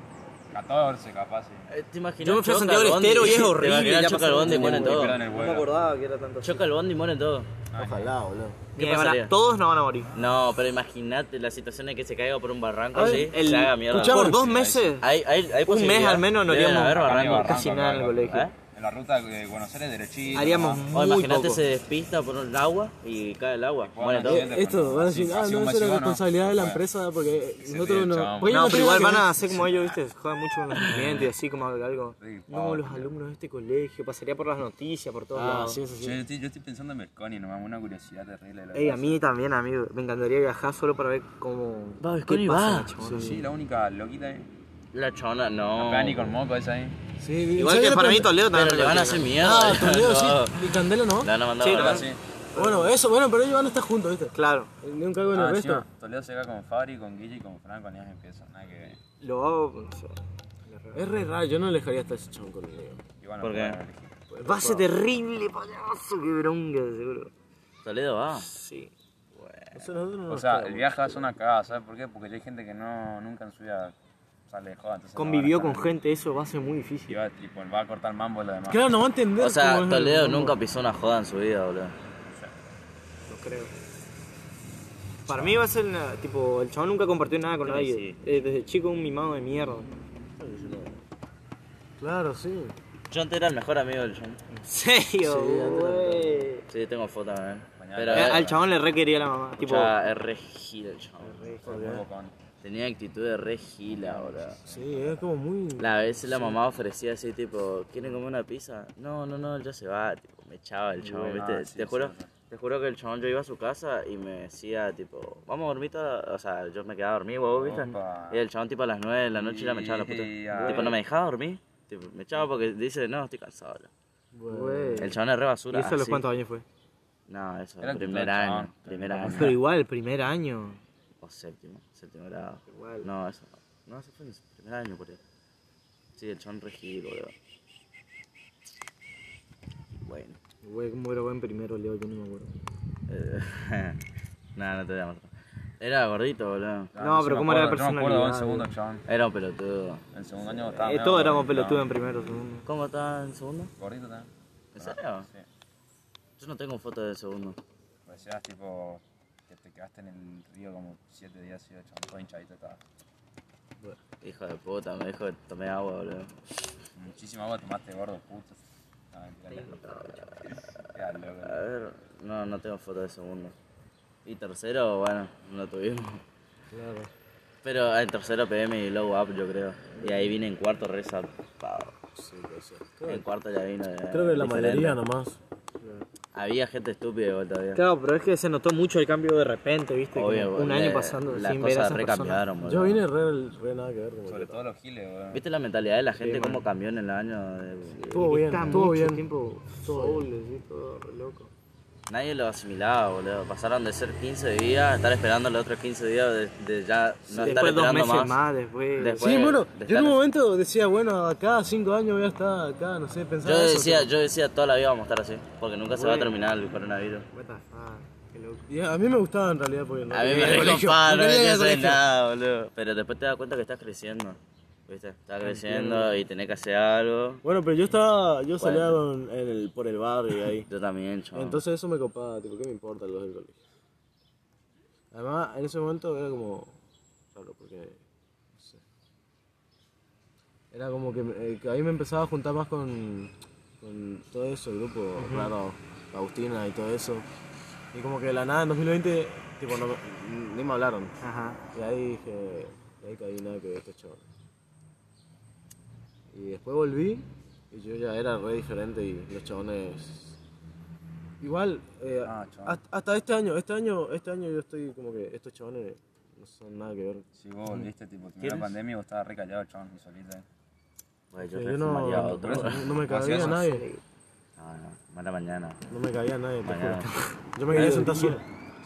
[SPEAKER 7] 14 capaz, sí.
[SPEAKER 5] Eh, ¿Te imaginas?
[SPEAKER 6] Yo me fui a Santiago del? Estero y es
[SPEAKER 5] ¿Te
[SPEAKER 6] horrible, ya
[SPEAKER 5] choca el bondi y mueren todos?
[SPEAKER 7] pierden el
[SPEAKER 6] No me acordaba que era tanto.
[SPEAKER 5] Choca el bondi y mueren todos.
[SPEAKER 1] Ojalá, boludo.
[SPEAKER 5] ¿Qué
[SPEAKER 6] a-
[SPEAKER 5] pasaría?
[SPEAKER 6] Todos no van a morir.
[SPEAKER 5] No, pero imagínate la situación de que se caiga por un barranco
[SPEAKER 1] A ver,
[SPEAKER 5] así,
[SPEAKER 6] el-
[SPEAKER 5] se haga mierda.
[SPEAKER 6] Por dos meses,
[SPEAKER 5] Hay, hay, hay
[SPEAKER 6] un mes al menos no
[SPEAKER 5] haber
[SPEAKER 7] Acá
[SPEAKER 5] barrancos.
[SPEAKER 7] barranco,
[SPEAKER 6] casi nada en el colegio.
[SPEAKER 5] ¿Eh?
[SPEAKER 7] En la ruta de Buenos Aires derechito.
[SPEAKER 6] Haríamos muy
[SPEAKER 5] imagínate
[SPEAKER 6] poco.
[SPEAKER 5] se despista por el agua y cae el agua.
[SPEAKER 7] Accidente,
[SPEAKER 1] Eh, Esto,
[SPEAKER 7] bueno,
[SPEAKER 1] van a decir, ah, no, eso es la
[SPEAKER 7] ¿no?
[SPEAKER 1] responsabilidad de la
[SPEAKER 7] Bueno.
[SPEAKER 1] empresa porque
[SPEAKER 7] Sí,
[SPEAKER 1] nosotros
[SPEAKER 7] sí,
[SPEAKER 1] no.
[SPEAKER 6] No, pero igual
[SPEAKER 1] tienen
[SPEAKER 6] van a hacer como ellos, ¿viste? Juegan mucho con los sentimientos y así como algo.
[SPEAKER 7] Sí,
[SPEAKER 6] No, los alumnos de este colegio, pasaría por las noticias, por todos
[SPEAKER 1] Ah,
[SPEAKER 6] lados.
[SPEAKER 1] sí, eso sí.
[SPEAKER 7] Che, yo, estoy, yo estoy pensando en Berconi nomás, una curiosidad terrible. de la
[SPEAKER 6] Ey, a mí también, amigo. Me encantaría viajar solo para ver cómo.
[SPEAKER 5] Va,
[SPEAKER 6] ¿Qué
[SPEAKER 5] Bisconi
[SPEAKER 6] pasa,
[SPEAKER 5] va.
[SPEAKER 7] Sí, la única loquita ahí.
[SPEAKER 5] La chona, no.
[SPEAKER 7] No pega ni con moco esa ahí.
[SPEAKER 1] Sí,
[SPEAKER 6] Igual
[SPEAKER 1] ¿sabes
[SPEAKER 6] que para mí Toledo
[SPEAKER 5] Pero
[SPEAKER 6] también.
[SPEAKER 5] le van a hacer mierda.
[SPEAKER 1] Ah, Toledo sí. Y Candela no.
[SPEAKER 5] Le van a mandar
[SPEAKER 6] Sí,
[SPEAKER 5] a
[SPEAKER 7] sí.
[SPEAKER 1] Bueno, eso, bueno, pero ellos van a estar juntos, ¿viste?
[SPEAKER 6] Claro.
[SPEAKER 1] Ni un cargo en
[SPEAKER 7] Ah,
[SPEAKER 1] el
[SPEAKER 7] encima,
[SPEAKER 1] resto.
[SPEAKER 7] Toledo se va con Fabri, con Guille y con Franco, ni empieza, nada que ver.
[SPEAKER 6] Lo hago. sea,
[SPEAKER 1] Es re raro, yo no le dejaría hasta ese chabón conmigo.
[SPEAKER 7] Bueno,
[SPEAKER 5] ¿Por qué?
[SPEAKER 7] bueno, elegí.
[SPEAKER 6] Va a ser terrible, payaso. Qué bronca, seguro.
[SPEAKER 5] Toledo va.
[SPEAKER 6] Sí.
[SPEAKER 1] Eso nosotros no
[SPEAKER 7] O sea, el viaje va a ser una cagada, ¿sabes por qué? Porque hay gente que no, nunca en su vida sale de joda. entonces
[SPEAKER 6] Convivió con gente, eso va a ser muy
[SPEAKER 7] Y
[SPEAKER 6] difícil.
[SPEAKER 7] va, tipo, va a cortar mambo lo demás.
[SPEAKER 1] Claro, no va a entender.
[SPEAKER 5] O sea,
[SPEAKER 1] cómo es el
[SPEAKER 5] Toledo nunca pisó una joda en su vida, boludo.
[SPEAKER 6] No creo. Para mí va a ser una- tipo, el chabón nunca compartió nada con nadie.
[SPEAKER 5] sí.
[SPEAKER 6] Eh, Desde chico un mimado de mierda.
[SPEAKER 1] Claro, sí.
[SPEAKER 5] Yo antes era el mejor amigo del John.
[SPEAKER 6] ¿En serio? güey?
[SPEAKER 5] Sí, tengo fotos también.
[SPEAKER 7] Mañana.
[SPEAKER 5] Pero
[SPEAKER 6] Eh, al chabón le re quería la mamá. Tipo,
[SPEAKER 5] ya es re el chabón.
[SPEAKER 7] Muy bocón.
[SPEAKER 5] Tenía actitud de re gila, boludo.
[SPEAKER 1] Sí, es como muy.
[SPEAKER 5] La vez la mamá ofrecía así, tipo, ¿quieren comer una pizza? No, no, no, ya se va, tipo, me echaba el chabón,
[SPEAKER 7] Bueno,
[SPEAKER 5] ¿viste?
[SPEAKER 7] ah, sí,
[SPEAKER 5] te juro,
[SPEAKER 7] sí.
[SPEAKER 5] te juro que el chabón yo iba a su casa y me decía, tipo, vamos a dormir toda, o sea, yo me quedaba a dormir, huevo, ¿viste?
[SPEAKER 7] Opa.
[SPEAKER 5] Y el chabón tipo a las 9 de la noche ya me echaba la puta. Tipo, no me dejaba dormir, tipo, me echaba porque dice, no, estoy cansado. ya".
[SPEAKER 6] güey.
[SPEAKER 5] El chabón es re
[SPEAKER 6] ¿Y
[SPEAKER 5] basura.
[SPEAKER 6] eso a los cuántos años fue?
[SPEAKER 5] No, eso,
[SPEAKER 7] Era
[SPEAKER 5] primer año, primer
[SPEAKER 7] pero-
[SPEAKER 5] año.
[SPEAKER 6] Pero igual, el primer año.
[SPEAKER 5] O séptimo, séptimo grado.
[SPEAKER 6] Igual.
[SPEAKER 5] No, eso no. No, eso fue en el primer año por ahí. Sí, el chabón re gil, boludo. Bueno.
[SPEAKER 6] Güey, ¿cómo grabó en primero, Leo? Yo no me acuerdo.
[SPEAKER 5] Eh, Nada, no te voy a mostrar. Era gordito, boludo.
[SPEAKER 6] No, pero ¿cómo era la
[SPEAKER 7] acuerdo, yo me acuerdo en segundo.
[SPEAKER 5] Era un pelotudo.
[SPEAKER 7] En segundo año estaba.
[SPEAKER 6] Eh,
[SPEAKER 7] medio
[SPEAKER 6] todos éramos
[SPEAKER 7] gordito.
[SPEAKER 6] pelotudos en primero, segundo.
[SPEAKER 5] ¿Cómo estaba en segundo?
[SPEAKER 7] Gordito también.
[SPEAKER 5] ¿En serio?
[SPEAKER 7] Sí.
[SPEAKER 5] Yo no tengo fotos de segundo.
[SPEAKER 7] Pues Parecías tipo que te quedaste en el río como 7 días y 8, todo hinchadito estaba.
[SPEAKER 5] Hijo de puta, me dijo que tomé agua, boludo.
[SPEAKER 7] Muchísima agua tomaste, gordo, puto. No, mentira, Queda loco.
[SPEAKER 5] A ver, no, no tengo foto de segundo. Y tercero, bueno, no tuvimos.
[SPEAKER 1] Claro.
[SPEAKER 5] Pero en tercero pegué mi low up, yo creo. Y ahí vine en cuarto re zarpado.
[SPEAKER 1] Sí, ser.
[SPEAKER 5] En cuarto ya vine.
[SPEAKER 1] Creo que la
[SPEAKER 5] diferente.
[SPEAKER 1] mayoría nomás.
[SPEAKER 5] Había gente estúpida igual todavía.
[SPEAKER 6] Claro, pero es que se notó mucho el cambio de repente, ¿viste? Como
[SPEAKER 5] Obvio,
[SPEAKER 6] un
[SPEAKER 5] le-
[SPEAKER 6] año pasando
[SPEAKER 5] Las
[SPEAKER 6] sin ver a
[SPEAKER 5] cosas
[SPEAKER 6] esas
[SPEAKER 5] re
[SPEAKER 6] personas.
[SPEAKER 5] cambiaron, boludo.
[SPEAKER 1] Yo vine re, re nada que ver. Como
[SPEAKER 7] Sobre
[SPEAKER 1] que-
[SPEAKER 7] todo los giles, weón.
[SPEAKER 5] ¿Viste la mentalidad de la gente cómo cambió en el año? de-
[SPEAKER 1] Estuvo bien,
[SPEAKER 6] Está
[SPEAKER 1] estuvo
[SPEAKER 6] mucho
[SPEAKER 1] bien.
[SPEAKER 6] tiempo soul, así, todo re loco.
[SPEAKER 5] Nadie lo asimilaba, boludo. Pasaron de ser 15 días a estar esperando los otros 15 días de, de ya no estar
[SPEAKER 6] después dos
[SPEAKER 5] esperando
[SPEAKER 6] meses
[SPEAKER 5] más.
[SPEAKER 6] más, después...
[SPEAKER 5] Después-
[SPEAKER 1] Sí, bueno,
[SPEAKER 5] de
[SPEAKER 1] yo en un momento decía, bueno, acá cinco años voy a estar acá, no sé, pensaba
[SPEAKER 5] Yo
[SPEAKER 1] eso,
[SPEAKER 5] decía,
[SPEAKER 1] pero-
[SPEAKER 5] yo decía toda la vida vamos a estar así, porque nunca se va a
[SPEAKER 6] Bueno.
[SPEAKER 5] terminar el coronavirus.
[SPEAKER 6] What the fuck.
[SPEAKER 1] Y a mí me gustaba en realidad porque no
[SPEAKER 5] A mí me no
[SPEAKER 1] quería al
[SPEAKER 5] hacer
[SPEAKER 1] colegio.
[SPEAKER 5] nada, boludo. Pero después te das cuenta que estás creciendo, ¿viste? Creciendo y tenés que hacer algo.
[SPEAKER 1] Bueno, pero yo estaba, yo salía
[SPEAKER 5] Bueno.
[SPEAKER 1] con- en el, por el barrio ahí.
[SPEAKER 5] Yo también, chaval.
[SPEAKER 1] Entonces eso me copaba, tipo, ¿qué me importa los del colegio? Además, en ese momento era como raro, porque, no sé. Era como que, eh, que ahí me empezaba a juntar más con, con todo eso, el grupo raro, Agustina y todo eso. Y como que de la nada en 2020, tipo, no, me- ni me hablaron.
[SPEAKER 6] Ajá.
[SPEAKER 1] Y ahí dije, y ahí caí nada que ver este chaval. Y después volví y yo ya era re diferente y los chabones... Igual, eh,
[SPEAKER 7] Ah,
[SPEAKER 1] hasta, hasta este año, este año, este año yo estoy como que estos chabones no son nada que ver.
[SPEAKER 7] Si vos volviste, tipo, terminó la pandemia y vos estabas re callado, chabón, y solito. eh.
[SPEAKER 5] Bueno, yo
[SPEAKER 1] Sí,
[SPEAKER 5] re
[SPEAKER 1] yo no, no, me
[SPEAKER 7] ¿Cómo
[SPEAKER 1] cabía nadie,
[SPEAKER 5] No, no, mala mañana.
[SPEAKER 1] no me cabía nadie, te
[SPEAKER 5] Mañana.
[SPEAKER 1] juro. Yo me quería sentar solo.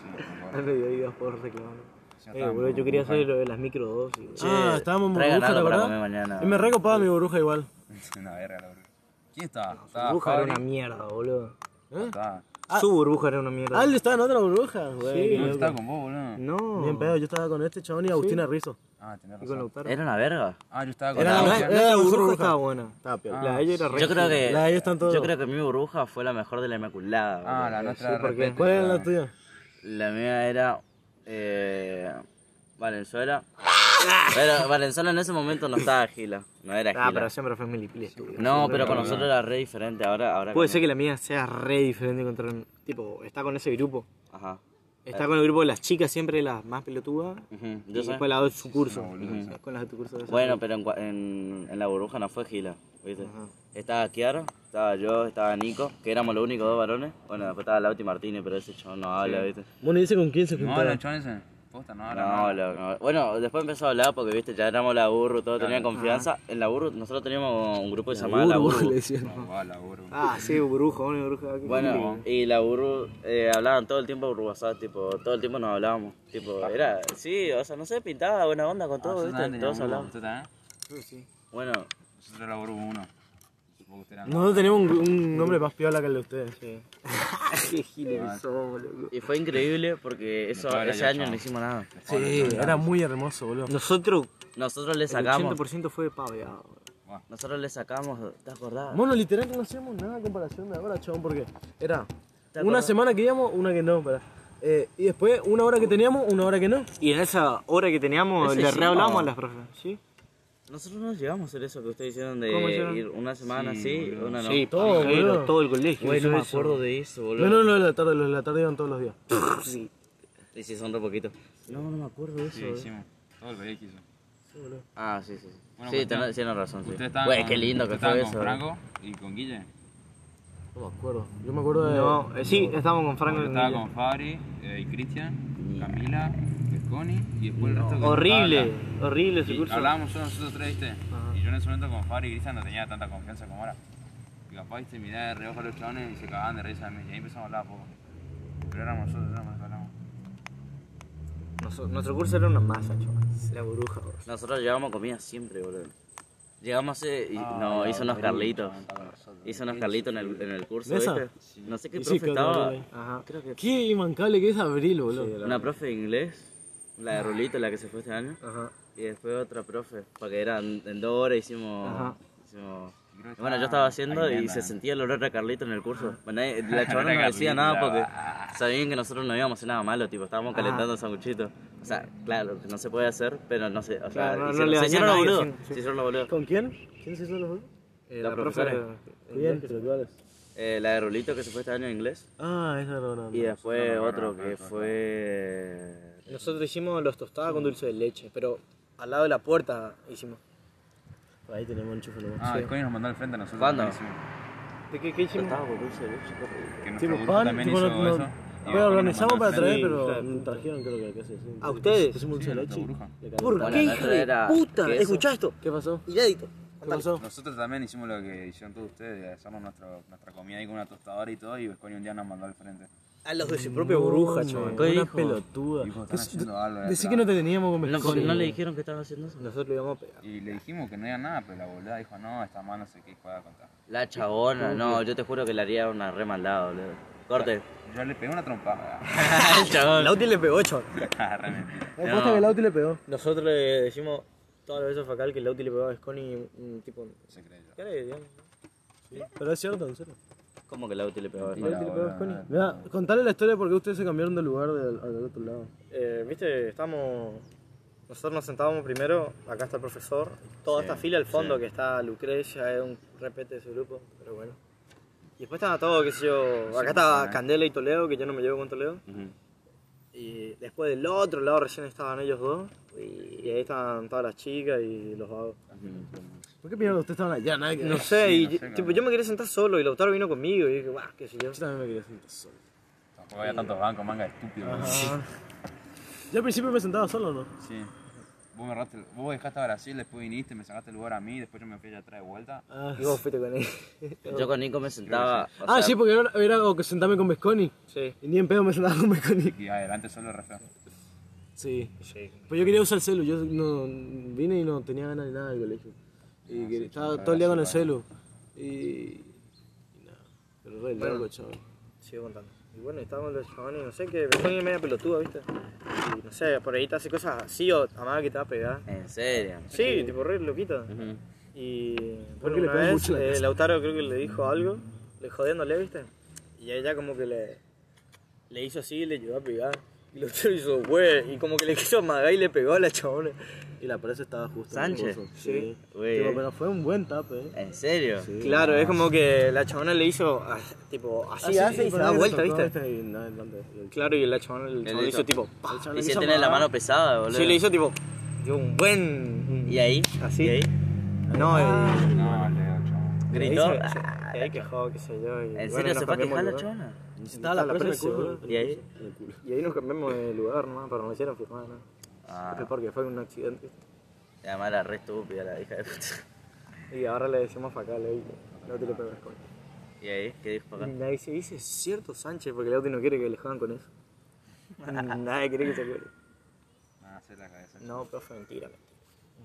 [SPEAKER 6] Mediodía por reclamar.
[SPEAKER 7] Sí,
[SPEAKER 6] Eh, boludo, yo quería
[SPEAKER 7] burbuja.
[SPEAKER 6] hacer lo de las microdosis.
[SPEAKER 1] Ah, estábamos en burbuja,
[SPEAKER 5] comer mañana.
[SPEAKER 1] Y me recopaba mi burbuja igual.
[SPEAKER 7] Una verga, la burbuja. ¿Quién estaba? Estaba
[SPEAKER 6] burbuja era
[SPEAKER 7] Fabri.
[SPEAKER 6] una mierda, boludo.
[SPEAKER 1] ¿Eh?
[SPEAKER 7] Estaba.
[SPEAKER 6] Su burbuja era una mierda.
[SPEAKER 1] Ah, él estaba en otra burbuja, güey.
[SPEAKER 7] No,
[SPEAKER 1] loco.
[SPEAKER 7] estaba con vos, boludo.
[SPEAKER 6] No.
[SPEAKER 1] Bien pedo, yo estaba con este chabón y Agustina Rizzo.
[SPEAKER 7] Ah, tenés
[SPEAKER 6] Y con
[SPEAKER 7] razón.
[SPEAKER 5] Era una verga.
[SPEAKER 7] Ah, yo estaba con
[SPEAKER 1] Era
[SPEAKER 7] la
[SPEAKER 1] la-
[SPEAKER 6] La,
[SPEAKER 1] era
[SPEAKER 6] la
[SPEAKER 1] la
[SPEAKER 6] burbuja
[SPEAKER 1] burbuja.
[SPEAKER 6] estaba buena.
[SPEAKER 1] Estaba piola.
[SPEAKER 6] La de ella era re
[SPEAKER 5] Yo creo que.
[SPEAKER 1] La de están todos-
[SPEAKER 5] Yo creo que mi burbuja fue la mejor de la Inmaculada.
[SPEAKER 7] Ah,
[SPEAKER 5] boludo.
[SPEAKER 7] la nuestra
[SPEAKER 6] Sí,
[SPEAKER 7] era
[SPEAKER 1] ¿Cuál era la tuya?
[SPEAKER 5] La mía era. Eh, Valenzuela. Pero Valenzuela en ese momento no estaba Gila. No era
[SPEAKER 6] Ah, pero
[SPEAKER 5] Gila.
[SPEAKER 6] siempre fue Milipili. estúpido.
[SPEAKER 5] No, pero con nosotros era re diferente. Ahora. ahora
[SPEAKER 6] Puede ser que la mía sea re diferente contra... Tipo, está con ese grupo.
[SPEAKER 5] Ajá.
[SPEAKER 6] Está con el grupo de las chicas, siempre las más pelotudas.
[SPEAKER 5] Ujú,
[SPEAKER 6] Y
[SPEAKER 5] sé.
[SPEAKER 6] después la de su curso. Con las de tu curso. de esa.
[SPEAKER 5] Bueno, pero en, cua- en, en la burbuja no fue Gila, ¿viste? Estaba Kiara, estaba yo, estaba Nico, que éramos los únicos dos varones. Bueno, después estaba Lauti Martínez, pero ese chabón no habla, ¿viste?
[SPEAKER 1] Bueno, dice con quién se
[SPEAKER 7] No,
[SPEAKER 1] juntaba.
[SPEAKER 7] los chones ese. Posta, no,
[SPEAKER 5] No, no. Bueno, después empezó a hablar porque, viste, ya éramos la burro, todo tenía confianza. En la burro, nosotros teníamos un grupo que se llamaba La Burro.
[SPEAKER 1] le decían.
[SPEAKER 7] No, va, la burro.
[SPEAKER 6] Ah, sí, burbuja, una burbuja. qué
[SPEAKER 5] Bueno, y la burro eh, hablaban todo el tiempo por WhatsApp, tipo, todo el tiempo nos hablábamos. Tipo, era, sí, o sea, no sé, pintaba buena onda con todo,
[SPEAKER 7] Nosotros
[SPEAKER 5] viste, todos.
[SPEAKER 7] ¿Usted también?
[SPEAKER 5] Bueno,
[SPEAKER 7] Nosotros la burro uno. Supongo que usted era-
[SPEAKER 1] Nosotros teníamos un, un nombre más piola que el de ustedes.
[SPEAKER 6] Qué giles que somos, loco.
[SPEAKER 5] y fue increíble porque eso, ese año no hicimos nada.
[SPEAKER 1] Sí, era muy hermoso, boludo.
[SPEAKER 6] Nosotros,
[SPEAKER 5] Nosotros le
[SPEAKER 6] el
[SPEAKER 5] sacamos,
[SPEAKER 6] 80% fue paveado.
[SPEAKER 5] nosotros le sacamos, ¿te acordás?
[SPEAKER 1] Bueno, literal no hacíamos nada en comparación de ahora, chabón, porque era
[SPEAKER 5] ¿Te
[SPEAKER 1] una semana que íbamos, una que no, para. Eh, y después una hora que teníamos, una hora que no.
[SPEAKER 6] Y en esa hora que teníamos,
[SPEAKER 5] Ese
[SPEAKER 6] le
[SPEAKER 5] sí,
[SPEAKER 6] rehablamos a las profes. ¿Sí?
[SPEAKER 5] Nosotros no llegamos a hacer eso que ustedes hicieron
[SPEAKER 6] ¿Cómo
[SPEAKER 5] de
[SPEAKER 6] hicieron?
[SPEAKER 5] ir una semana así, una no.
[SPEAKER 6] Sí,
[SPEAKER 1] todo,
[SPEAKER 6] todo,
[SPEAKER 1] boludo.
[SPEAKER 6] todo el colegio.
[SPEAKER 5] Güey, no
[SPEAKER 6] hizo
[SPEAKER 5] me acuerdo de eso, boludo.
[SPEAKER 1] No, no, de la tarde, los de la tarde iban todos los días.
[SPEAKER 6] Sí.
[SPEAKER 5] Y si son re poquitos. No, no me acuerdo de eso.
[SPEAKER 7] Sí, hicimos. Todo el colegio hizo.
[SPEAKER 5] Ah, sí, sí. sí.
[SPEAKER 7] Bueno,
[SPEAKER 5] sí,
[SPEAKER 7] pues,
[SPEAKER 5] tenés, tienes razón, sí. Güey,
[SPEAKER 7] con-
[SPEAKER 5] qué lindo que fue eso.
[SPEAKER 7] con Franco y con Guille.
[SPEAKER 1] No me acuerdo. Yo me acuerdo de.
[SPEAKER 6] No, eh, sí, estábamos con Franco
[SPEAKER 7] Yo
[SPEAKER 6] y
[SPEAKER 7] estaba
[SPEAKER 6] Guille.
[SPEAKER 7] con Fabri eh, y Cristian, Camila, y después el resto que
[SPEAKER 6] Horrible, horrible ese
[SPEAKER 7] Y
[SPEAKER 6] curso.
[SPEAKER 7] hablábamos solo nosotros tres, ¿viste? Y yo en ese momento con Fabri y Cristian no tenía tanta confianza como ahora. Y capaz, ¿viste? Miraba de reojo a los chabones y se cagaban de risa de mí. Y ahí empezamos a hablar poco. Pero éramos nosotros, éramos los hablamos.
[SPEAKER 6] Nuestro curso era una masa, chaval. La burbuja, bro.
[SPEAKER 5] Nosotros llevábamos comida siempre, boludo. Llegamos hace, y,
[SPEAKER 7] Ah,
[SPEAKER 5] no,
[SPEAKER 7] la
[SPEAKER 5] hizo unos Carlitos.
[SPEAKER 7] estaba nosotros.
[SPEAKER 5] Hizo unos Carlitos en el, en el curso,
[SPEAKER 1] ¿De esa?
[SPEAKER 5] ¿viste? No sé qué
[SPEAKER 1] Y sí,
[SPEAKER 5] profe
[SPEAKER 1] que otra
[SPEAKER 5] estaba.
[SPEAKER 1] Gabriel.
[SPEAKER 6] Ajá.
[SPEAKER 5] Creo que
[SPEAKER 1] Qué imbancable que es Abril, boludo.
[SPEAKER 5] una profe de inglés, la de Rulito, la que se fue este año.
[SPEAKER 6] Ajá.
[SPEAKER 5] Y después otra profe, porque eran en dos horas hicimos.
[SPEAKER 6] Ajá.
[SPEAKER 5] hicimos Bueno, yo
[SPEAKER 7] estaba
[SPEAKER 5] haciendo y se sentía el olor a Carlito en el curso. Bueno, la chabona no decía nada porque sabían que nosotros no íbamos a hacer nada malo, tipo, estábamos calentando sanguchitos. O sea, claro, que no se puede hacer, pero no sé, o sea,
[SPEAKER 6] Claro, no-
[SPEAKER 5] se hicieron los boludos.
[SPEAKER 6] sí, sí.
[SPEAKER 5] Se hicieron los boludos.
[SPEAKER 1] ¿Con quién? ¿Quién se hizo los juegos?
[SPEAKER 6] Eh,
[SPEAKER 5] La
[SPEAKER 6] la
[SPEAKER 5] profesora.
[SPEAKER 1] ¿cuáles?
[SPEAKER 5] Eh, la de Rolito que se fue este año en inglés.
[SPEAKER 1] Ah, esa no, no. no.
[SPEAKER 5] Y después
[SPEAKER 7] no, no,
[SPEAKER 5] otro
[SPEAKER 7] no,
[SPEAKER 5] que
[SPEAKER 7] no,
[SPEAKER 5] fue...
[SPEAKER 6] Nosotros hicimos los tostadas con dulce de leche, pero al lado de la puerta hicimos.
[SPEAKER 1] Por ahí tenemos chufa nomás.
[SPEAKER 7] Ah, el Connie nos mandó al frente a nosotros.
[SPEAKER 5] ¿Cuándo?
[SPEAKER 6] ¿De qué, qué hicimos?
[SPEAKER 5] Tostado con dulce de leche.
[SPEAKER 7] Que nuestro grupo
[SPEAKER 1] pan,
[SPEAKER 7] también
[SPEAKER 1] tipo,
[SPEAKER 7] hizo eso.
[SPEAKER 1] Pero organizamos para traer, pero
[SPEAKER 6] claro.
[SPEAKER 1] no trajeron creo que acá sí.
[SPEAKER 6] ¿A ustedes?
[SPEAKER 1] Pusimos dulce de leche.
[SPEAKER 6] ¿Por qué, hija de puta? Escuchá esto.
[SPEAKER 1] ¿Qué pasó?
[SPEAKER 6] Inédito.
[SPEAKER 1] ¿Qué pasó?
[SPEAKER 7] Nosotros también hicimos lo que hicieron todos ustedes, nuestro, nuestra comida ahí con una tostadora y todo, y Vesconi un día nos mandó al frente.
[SPEAKER 6] A los de su propia bruja, chaval.
[SPEAKER 5] ¿Qué
[SPEAKER 1] Una
[SPEAKER 5] dijo?
[SPEAKER 1] pelotuda.
[SPEAKER 7] Dijo, están haciendo algo de
[SPEAKER 1] Decí
[SPEAKER 7] atrás.
[SPEAKER 1] que no te teníamos con
[SPEAKER 5] ¿No,
[SPEAKER 1] Vesconi.
[SPEAKER 5] ¿No le dijeron que estaban haciendo eso?
[SPEAKER 6] Nosotros le íbamos a pegar.
[SPEAKER 7] Y le dijimos que no había nada, pero la boluda dijo, no, esta mano no sé qué juega a contar.
[SPEAKER 5] La chabona, no, yo te juro que le haría una re maldad, boludo. Corte.
[SPEAKER 7] Yo le pegué una trompada.
[SPEAKER 5] El chabón.
[SPEAKER 6] Lauti le pegó, chaval.
[SPEAKER 7] Re mentira.
[SPEAKER 1] Me apuesta que el auto le pegó.
[SPEAKER 6] Nosotros le decimos todas las veces a Facal que Lauti le pegó a Sconi un tipo.
[SPEAKER 7] Se creyó.
[SPEAKER 6] ¿Qué le digamos?
[SPEAKER 1] Pero es cierto, en serio.
[SPEAKER 5] ¿Cómo que Lauti le pegó a
[SPEAKER 1] Lauti le pegó a. Mira, contale la historia de por qué ustedes se cambiaron de lugar del, al otro lado.
[SPEAKER 6] Eh, Viste, estamos. Nosotros nos sentábamos primero, acá está el profesor, toda esta fila al fondo que está Lucrecia, es un repete de ese grupo, pero bueno. Y después estaba todo, qué sé yo, acá estaba Candela y Toledo, que yo no me llevo con Toledo.
[SPEAKER 5] Ujú.
[SPEAKER 6] Y después del otro lado recién estaban ellos dos, y, y ahí estaban todas las chicas y los vagos.
[SPEAKER 1] ¿Por qué mierda ustedes estaban allá? Nada que
[SPEAKER 6] No
[SPEAKER 1] ver.
[SPEAKER 6] sé,
[SPEAKER 7] Sí,
[SPEAKER 6] y
[SPEAKER 7] no sé,
[SPEAKER 6] tipo, yo me quería sentar solo y Lautaro vino conmigo y dije, guau, qué sé yo.
[SPEAKER 1] Yo también me quería sentar solo.
[SPEAKER 7] Tampoco había tantos bancos, manga estúpido.
[SPEAKER 1] Yo al principio me sentaba solo, ¿no?
[SPEAKER 7] Sí. Vos, me vos dejaste a Brasil, después viniste, me sacaste el lugar a mí, después yo me fui allá atrás de vuelta.
[SPEAKER 1] Ah,
[SPEAKER 6] Y vos fuiste con él.
[SPEAKER 5] Yo con Nico me sentaba.
[SPEAKER 1] Ah,
[SPEAKER 5] sea,
[SPEAKER 1] sí, porque era, era como que sentarme con Vesconi.
[SPEAKER 6] Sí.
[SPEAKER 1] Y ni en pedo me sentaba con Vesconi.
[SPEAKER 7] Y adelante solo re feo.
[SPEAKER 1] Sí. Pues yo quería usar el celu. Yo no, vine y no tenía ganas de nada del colegio. Y que estaba todo el día con el celu. Y. y nada. Pero re loco, chaval.
[SPEAKER 6] Sigo contando. Y bueno, estábamos los chabones, no sé, que me ponen media pelotuda, ¿viste? Y no sé, por ahí te hace cosas así o amaba que te va a pegar.
[SPEAKER 5] En serio.
[SPEAKER 6] Sí, tipo re loquita.
[SPEAKER 5] Ujú.
[SPEAKER 6] Y
[SPEAKER 1] ¿Por
[SPEAKER 6] bueno,
[SPEAKER 1] qué
[SPEAKER 6] una vez
[SPEAKER 1] mucho la
[SPEAKER 6] eh? Lautaro creo que le dijo algo, le jodiéndole, ¿viste? Y ella como que le, le hizo así y le llevó a pegar. Y Lautaro hizo, güey, y como que le quiso amagar y le pegó a la chabona.
[SPEAKER 1] Y la presa estaba justo. en el
[SPEAKER 5] ¿Sánchez?
[SPEAKER 6] Sí.
[SPEAKER 1] Sí. Tipo, pero fue un buen tape, eh.
[SPEAKER 5] ¿En serio?
[SPEAKER 6] Claro, es como que la chabona le hizo, ah, tipo, así hace y se da vuelta, ¿viste?
[SPEAKER 1] Y adelante. Y el-
[SPEAKER 6] Claro, y la chabona, el chabón le hizo
[SPEAKER 5] hizo-
[SPEAKER 6] tipo,
[SPEAKER 1] el
[SPEAKER 5] Y
[SPEAKER 1] le
[SPEAKER 5] si tenés la mano pesada, boludo.
[SPEAKER 6] Sí, le hizo tipo, tipo un buen...
[SPEAKER 5] ¿Y ahí?
[SPEAKER 6] Así.
[SPEAKER 5] ¿Y ahí?
[SPEAKER 6] No, eh,
[SPEAKER 7] No, chavo.
[SPEAKER 5] ¿Gritó?
[SPEAKER 6] ahí se- quejó, qué sé yo. y
[SPEAKER 5] ¿En
[SPEAKER 6] bueno,
[SPEAKER 5] serio se fue a quejar la chabona?
[SPEAKER 1] Estaba la presa el culo.
[SPEAKER 5] ¿Y ahí?
[SPEAKER 6] Y ahí nos cambiamos de lugar nomás, pero no le hicieron firmar nada.
[SPEAKER 5] Ah,
[SPEAKER 6] Fue porque fue un accidente.
[SPEAKER 5] y además era re estúpida la hija de puta.
[SPEAKER 6] Y ahora le decimos acá, le no te le pegas con
[SPEAKER 5] ¿Y ahí? ¿Qué dijo acá?
[SPEAKER 6] Nadie se dice, es cierto Sánchez, porque Lauti no quiere que le juegan con eso. nadie quiere que se quede.
[SPEAKER 7] Nada, hacer la cabeza.
[SPEAKER 6] No, pero fue mentira. mentira.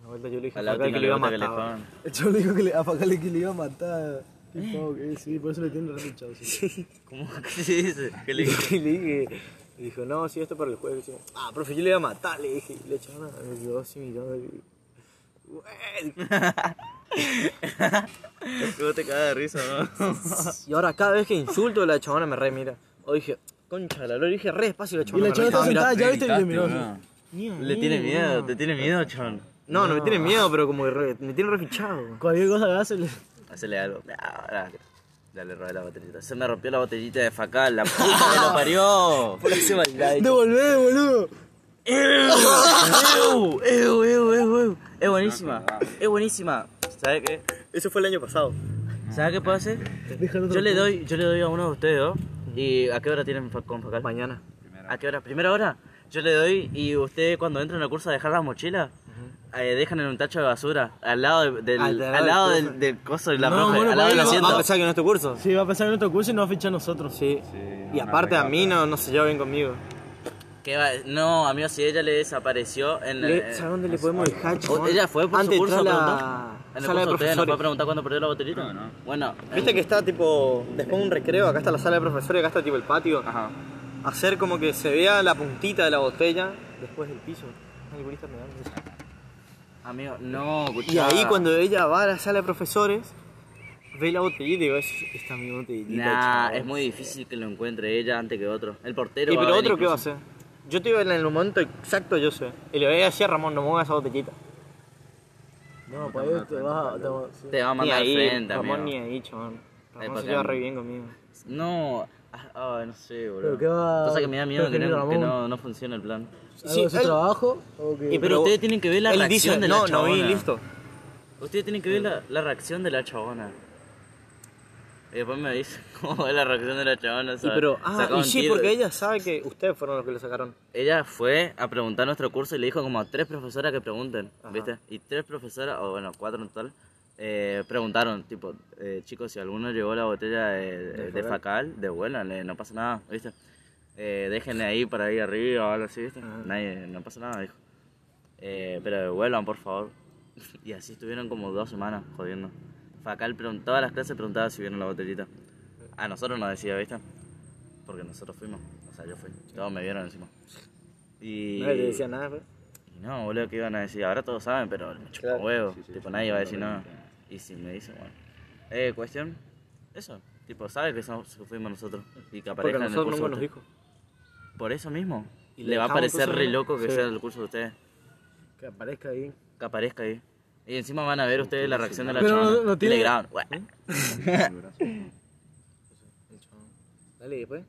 [SPEAKER 6] Una vuelta yo le dije
[SPEAKER 5] A
[SPEAKER 6] a
[SPEAKER 5] la
[SPEAKER 6] Facal
[SPEAKER 5] última
[SPEAKER 6] que le iba a
[SPEAKER 5] que le
[SPEAKER 6] matar.
[SPEAKER 1] El chaval dijo que le, a Facale que le iba a matar. Qué pavo que sí, por eso le tiene reluchado. Sí.
[SPEAKER 5] ¿Cómo que se dice? ¿Qué le?
[SPEAKER 6] Y le dije, y dijo, no, sí, esto es para el jueves. Y yo, ah, profe, yo le iba a matar, le dije. Y le echaron a me quedó así mirando. y- "Güey".
[SPEAKER 5] ¿Cómo te cagas de risa, no?
[SPEAKER 6] Y ahora cada vez que insulto la chabona me re mira. O dije, concha la lora, dije re despacio y la
[SPEAKER 1] Y
[SPEAKER 6] chabona
[SPEAKER 1] la
[SPEAKER 6] re
[SPEAKER 1] está
[SPEAKER 6] estaba
[SPEAKER 1] sentada, ya viste, y le miró.
[SPEAKER 5] Le tiene miedo, te tiene miedo, chon.
[SPEAKER 6] No, no me tiene miedo, pero como que re- me tiene refichado.
[SPEAKER 1] Cualquier cosa que hace, le...
[SPEAKER 5] Hacele algo. Dale. Dale, robé la botellita. Se me rompió la botellita de facal, la puta que lo parió.
[SPEAKER 6] Por ese maldad.
[SPEAKER 1] ¡Devolvé, boludo!
[SPEAKER 5] ¡Ew! ¡Ew, ew, ew, ew! Es buenísima, es buenísima. ¿Sabes qué?
[SPEAKER 6] Eso fue el año pasado.
[SPEAKER 5] ¿Sabes qué puedo hacer? Yo le doy, yo le doy a uno de ustedes dos. ¿Y a qué hora tienen con facal?
[SPEAKER 6] Mañana.
[SPEAKER 5] ¿A qué hora? ¿Primera hora? Yo le doy y usted cuando entran al curso a dejar las mochilas, eh, dejan en un tacho de basura, al lado de- del,
[SPEAKER 6] Al
[SPEAKER 5] al,
[SPEAKER 6] lado del
[SPEAKER 5] del, del coso de la
[SPEAKER 1] No,
[SPEAKER 5] profe,
[SPEAKER 1] bueno,
[SPEAKER 5] al lado del asiento.
[SPEAKER 6] Va a pensar que no es tu curso.
[SPEAKER 1] Sí, va a pensar en nuestro curso y nos va a fichar a nosotros.
[SPEAKER 6] Sí.
[SPEAKER 7] Sí,
[SPEAKER 6] Y aparte a mí no, no se lleva bien conmigo.
[SPEAKER 5] ¿Qué va? No, amigo, si ella le desapareció en
[SPEAKER 6] Le-
[SPEAKER 5] eh,
[SPEAKER 6] ¿Sabes dónde le podemos dejar,
[SPEAKER 5] o-
[SPEAKER 6] chabón?
[SPEAKER 5] ella fue por
[SPEAKER 6] Antes
[SPEAKER 5] su curso a
[SPEAKER 6] la
[SPEAKER 5] En el
[SPEAKER 6] sala de
[SPEAKER 5] curso de ustedes nos
[SPEAKER 6] profesores.
[SPEAKER 5] puede preguntar cuándo perdió la botellita.
[SPEAKER 7] Que no.
[SPEAKER 5] Bueno,
[SPEAKER 6] Viste que está tipo, después de un recreo, acá está la sala de profesores, acá está tipo el patio.
[SPEAKER 5] Ajá.
[SPEAKER 6] Hacer como que se vea la puntita de la botella después del piso. Ay.
[SPEAKER 5] Amigo, no,
[SPEAKER 6] Y
[SPEAKER 5] escuchá.
[SPEAKER 6] ahí cuando ella va a la sala de profesores, Ve la botellita y ves, esta es mi botellita.
[SPEAKER 5] Nah, es muy difícil que lo encuentre ella antes que otro. El portero.
[SPEAKER 6] ¿Y
[SPEAKER 5] va a
[SPEAKER 6] pero otro qué va a hacer? Yo te iba en el momento exacto, yo sé. Y le voy a decir a Ramón, no mueva esa botellita.
[SPEAKER 1] No, para ello te vas a. Te vas a sí.
[SPEAKER 5] Te va a mandar
[SPEAKER 6] ahí,
[SPEAKER 5] frente,
[SPEAKER 6] Ramón
[SPEAKER 5] amigo.
[SPEAKER 6] ni ahí, chaval. Ramón se lleva re bien conmigo.
[SPEAKER 5] No, ah, no sé, boludo.
[SPEAKER 1] ¿Pero qué va-
[SPEAKER 5] Cosa que me da miedo que, no, que no, no funcione el plan.
[SPEAKER 1] ¿Algo de su
[SPEAKER 6] él-
[SPEAKER 1] trabajo? ¿O?
[SPEAKER 6] Y
[SPEAKER 5] Pero ustedes tienen que ver la
[SPEAKER 6] él
[SPEAKER 5] reacción
[SPEAKER 6] dice,
[SPEAKER 5] de la
[SPEAKER 6] no, no vi,
[SPEAKER 5] chabona.
[SPEAKER 6] listo.
[SPEAKER 5] Ustedes tienen que ver la, la reacción de la chabona. Y después me dicen cómo es la reacción de la chabona.
[SPEAKER 6] Y
[SPEAKER 5] ¿sabes?
[SPEAKER 6] pero, ah,
[SPEAKER 5] Sacaba
[SPEAKER 6] y
[SPEAKER 5] un
[SPEAKER 6] sí,
[SPEAKER 5] tiro.
[SPEAKER 6] porque ella sabe que ustedes fueron los que lo sacaron.
[SPEAKER 5] Ella fue a preguntar nuestro curso y le dijo como a tres profesoras que pregunten, ¿viste? Y tres profesoras, o bueno, cuatro en total, eh, preguntaron, tipo, eh, chicos, si alguno llevó la botella de, de, facal, devuélvanle, no pasa nada, ¿viste? Eh, déjenle ahí para ir arriba o algo así, ¿viste? Nadie, no pasa nada, dijo. Eh, pero devuelvan, por favor. y así estuvieron como dos semanas jodiendo. Facal, todas las clases preguntaba si vieron la botellita. A nosotros nos decía, ¿viste? Porque nosotros fuimos. O sea, yo fui. Todos me vieron encima. Y...
[SPEAKER 6] Nadie le decía nada, pues.
[SPEAKER 5] y no, boludo, que iban a decir? Ahora todos saben, pero me chupa
[SPEAKER 6] Claro.
[SPEAKER 5] huevo. tipo, nadie va a decir nada. Y si me dicen, bueno. Eh, cuestión. Eso. Tipo, sabe que, fuimos nosotros. Y que
[SPEAKER 6] Porque
[SPEAKER 5] aparezca
[SPEAKER 6] a
[SPEAKER 5] en el curso
[SPEAKER 6] nunca nos dijo.
[SPEAKER 5] Por eso mismo.
[SPEAKER 6] Y
[SPEAKER 5] le,
[SPEAKER 6] le
[SPEAKER 5] va a parecer re loco que
[SPEAKER 6] Sí.
[SPEAKER 5] sea el curso de ustedes.
[SPEAKER 1] Que aparezca ahí.
[SPEAKER 5] Que aparezca ahí. Y encima van a ver ustedes la reacción de la
[SPEAKER 1] Pero no- no tiene-
[SPEAKER 5] le graban.
[SPEAKER 6] Dale, después.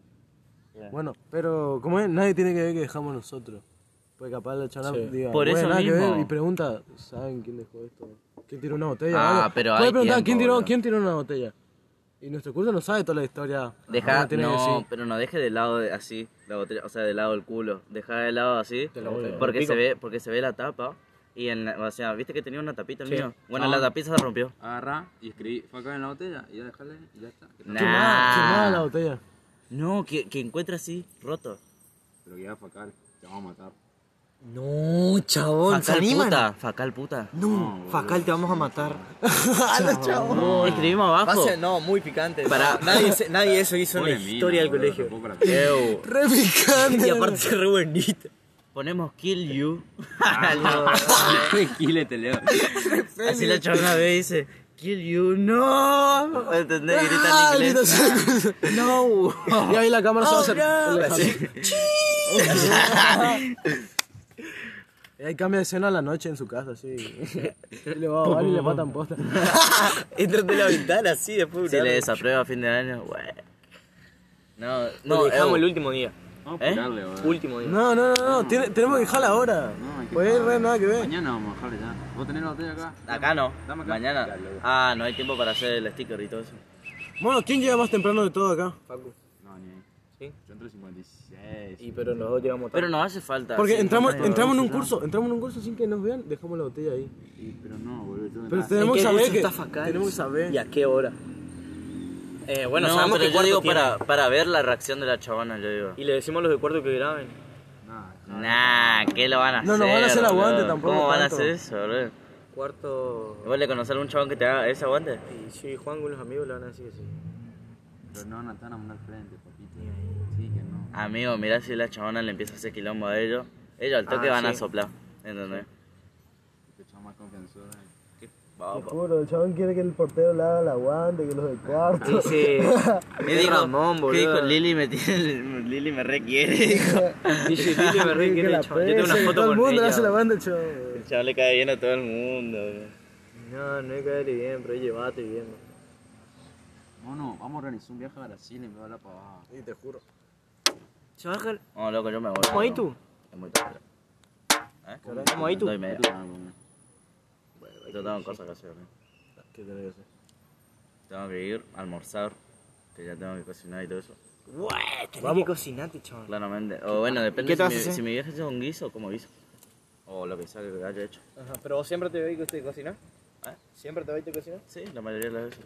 [SPEAKER 1] Bueno, pero como es, nadie tiene que ver que dejamos nosotros. Porque capaz la chana
[SPEAKER 6] Sí.
[SPEAKER 1] diga,
[SPEAKER 5] Por
[SPEAKER 1] "Bueno,
[SPEAKER 5] eso mismo.
[SPEAKER 1] ver", y pregunta, ¿saben quién dejó esto? ¿Quién tiró una botella?
[SPEAKER 5] Ah,
[SPEAKER 1] Algo.
[SPEAKER 5] pero
[SPEAKER 1] Puede
[SPEAKER 5] hay
[SPEAKER 1] preguntar,
[SPEAKER 5] tiempo,
[SPEAKER 1] ¿quién tiró. ¿quién tiró una botella? Y nuestro curso no sabe toda la historia.
[SPEAKER 5] Deja, no, pero no deje de lado de- así la botella, o sea, de lado el culo. Deja de lado así, porque se ve, porque se ve la tapa y en, la- o sea, viste que tenía una tapita el
[SPEAKER 6] Sí.
[SPEAKER 5] mío. Bueno,
[SPEAKER 7] Ah.
[SPEAKER 5] la tapita se rompió.
[SPEAKER 7] Agarrá y escribí, fue acá en la botella y ya dejarle y ya está.
[SPEAKER 5] Nah.
[SPEAKER 1] Quemada, quemada la botella.
[SPEAKER 5] No, que, que encuentra así, roto.
[SPEAKER 7] Pero que ya facal, te vamos a matar.
[SPEAKER 6] No, chabón, ¿se
[SPEAKER 5] Facal puta, facal puta.
[SPEAKER 6] No, Facal, te vamos a matar.
[SPEAKER 5] No, escribimos abajo.
[SPEAKER 6] Pase- no, muy picante.
[SPEAKER 5] Para-
[SPEAKER 6] Nadie, se- nadie eso hizo en la
[SPEAKER 7] Pobre mina,
[SPEAKER 6] historia del colegio.
[SPEAKER 5] Eu,
[SPEAKER 1] Re picante.
[SPEAKER 6] Y aparte se re bonito.
[SPEAKER 5] ponemos kill you.
[SPEAKER 7] Kile te leo.
[SPEAKER 5] Así la chavana ve y dice, kill you, no. ¿Entendés? Grita
[SPEAKER 1] Ah,
[SPEAKER 5] en inglés. No.
[SPEAKER 1] Y ahí la cámara se va a hacer. Y ahí cambia de escena a la noche en su casa, así. Y le va a bajar y le matan posta.
[SPEAKER 6] Entran de la ventana así después.
[SPEAKER 5] Si le desaprueba a fin de año, wey. No, no,
[SPEAKER 6] No, dejamos el último día.
[SPEAKER 7] Vamos a
[SPEAKER 5] ¿Eh?
[SPEAKER 7] apurarle.
[SPEAKER 6] Último día.
[SPEAKER 1] No, no, no, no. tiene- tenemos que dejarla ahora.
[SPEAKER 7] No, hay que
[SPEAKER 1] Pues re nada que ver.
[SPEAKER 7] Mañana vamos a dejarle ya. ¿Vos tenés la botella acá?
[SPEAKER 5] Acá no,
[SPEAKER 7] Dame acá.
[SPEAKER 5] mañana. Ah, no hay tiempo para hacer el sticker y todo eso.
[SPEAKER 1] Bueno, ¿quién llega más temprano de todo acá?
[SPEAKER 6] Facu.
[SPEAKER 7] No.
[SPEAKER 6] ¿Sí?
[SPEAKER 7] Yo entro 56.
[SPEAKER 6] Y pero nosotros llegamos tarde.
[SPEAKER 5] Pero no hace falta.
[SPEAKER 1] Porque
[SPEAKER 5] sí,
[SPEAKER 1] entramos,
[SPEAKER 5] no,
[SPEAKER 1] entramos en un
[SPEAKER 5] no.
[SPEAKER 1] curso, entramos en un curso sin que nos vean, dejamos la botella ahí.
[SPEAKER 7] Y- pero no, boludo.
[SPEAKER 1] Pero tenemos que
[SPEAKER 6] ¿En qué
[SPEAKER 1] saber que tenemos que saber.
[SPEAKER 6] ¿Y a qué hora? Eh, bueno,
[SPEAKER 5] no,
[SPEAKER 6] sabemos
[SPEAKER 5] pero
[SPEAKER 6] que
[SPEAKER 5] yo digo
[SPEAKER 6] tiene.
[SPEAKER 5] para, para ver la reacción de la chavana, yo digo.
[SPEAKER 6] Y le decimos a los de cuarto que graben.
[SPEAKER 7] Nah,
[SPEAKER 5] Nah, ¿qué lo van a hacer?
[SPEAKER 1] No, no van a hacer
[SPEAKER 5] boludo?
[SPEAKER 1] aguante tampoco
[SPEAKER 5] ¿Cómo van a hacer eso, boludo?
[SPEAKER 6] Cuarto.
[SPEAKER 5] ¿Vos le conocés a algún chabón que te haga ese aguante?
[SPEAKER 6] Si Juan con los amigos le van a decir que sí.
[SPEAKER 7] Pero no, no están a mandar frente, papito. Sí, no.
[SPEAKER 5] Amigo, mirá si la chabona le empieza a hacer quilombo a ellos. Ellos al toque
[SPEAKER 6] Ah,
[SPEAKER 5] van a
[SPEAKER 6] sí.
[SPEAKER 5] soplar, ¿entendés?
[SPEAKER 7] Te echamos más confianzuda.
[SPEAKER 5] ¿Qué?
[SPEAKER 1] Te
[SPEAKER 5] Vamos,
[SPEAKER 1] juro, el chabón quiere que el portero le haga el aguante, que los del cuarto.
[SPEAKER 6] Dice.
[SPEAKER 5] ¿Qué
[SPEAKER 6] es
[SPEAKER 5] dijo?
[SPEAKER 6] Ramón, boludo.
[SPEAKER 5] ¿Qué dijo? Lili me tiene, Lili me requiere, dijo.
[SPEAKER 6] Dice Lili me re
[SPEAKER 1] Que
[SPEAKER 6] quiere,
[SPEAKER 1] la
[SPEAKER 6] chaval. Yo tengo una foto
[SPEAKER 1] todo el
[SPEAKER 6] con
[SPEAKER 1] mundo le
[SPEAKER 6] ella.
[SPEAKER 1] hace el aguante, al chabón.
[SPEAKER 5] El chaval le cae bien a todo el mundo, boludo.
[SPEAKER 6] No, no hay que caerle bien, pero llevate bien.
[SPEAKER 7] Mono, vamos a organizar un viaje a Brasil y me va a la pavada.
[SPEAKER 1] Y te juro.
[SPEAKER 6] ¿Se baja el...
[SPEAKER 5] No, loco, yo me voy.
[SPEAKER 6] ¿Cómo ahí
[SPEAKER 5] no.
[SPEAKER 6] tú?
[SPEAKER 5] Es muy tarde. ¿Eh?
[SPEAKER 6] ¿Cómo ahí tú?
[SPEAKER 5] Dos y media.
[SPEAKER 7] Ah, bueno.
[SPEAKER 5] Yo tengo cosas que hacer, ¿no?
[SPEAKER 1] ¿Qué tenés que hacer?
[SPEAKER 5] Tengo que ir a almorzar, que ya tengo que cocinar y todo eso.
[SPEAKER 6] Güey, tenés que cocinarte, chaval.
[SPEAKER 5] Claramente. O bueno, depende si,
[SPEAKER 6] vas a
[SPEAKER 5] mi, si mi viaje es un guiso, como guiso. O lo que sea que haya hecho.
[SPEAKER 6] Ajá, pero vos siempre te veis que usted cocina.
[SPEAKER 5] ¿Eh?
[SPEAKER 6] ¿Siempre te veis que cocinar?
[SPEAKER 5] Sí, la mayoría de las veces.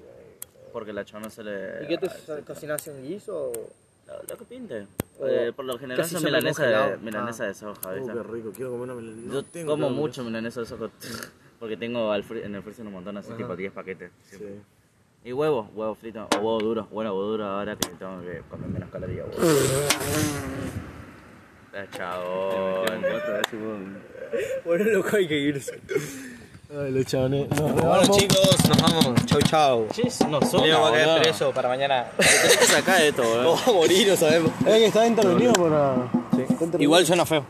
[SPEAKER 5] Porque la chona se le...
[SPEAKER 6] ¿Y qué te cocinas un guiso o...?
[SPEAKER 5] Lo, lo que pinte. Eh, por lo general
[SPEAKER 6] casi
[SPEAKER 5] son milanesa de, milanesa
[SPEAKER 6] Ah.
[SPEAKER 5] de soja,
[SPEAKER 1] Uh,
[SPEAKER 5] ¿viste?
[SPEAKER 1] qué rico, quiero comer una melanina.
[SPEAKER 5] Yo
[SPEAKER 1] No tengo
[SPEAKER 5] como mucho milanesa de soja porque tengo en el freezer un montón, así tipo 10 paquetes. siempre.
[SPEAKER 1] Sí.
[SPEAKER 5] Y huevo, huevo frito, o huevo duro. Bueno, huevo duro ahora que tengo que comer menos calorías. huevo. Ah, chabón.
[SPEAKER 6] Bueno, loco, hay que irse.
[SPEAKER 1] Ay, los chavales. No,
[SPEAKER 6] Bueno, chicos, nos vamos. Chau, chau.
[SPEAKER 4] No son.
[SPEAKER 6] Leo va a caer
[SPEAKER 4] boludo.
[SPEAKER 6] preso para mañana.
[SPEAKER 5] Tenés que sacar esto, boludo.
[SPEAKER 6] Vamos a morir, no sabemos.
[SPEAKER 1] Es que está intervenido para.
[SPEAKER 6] Igual suena feo.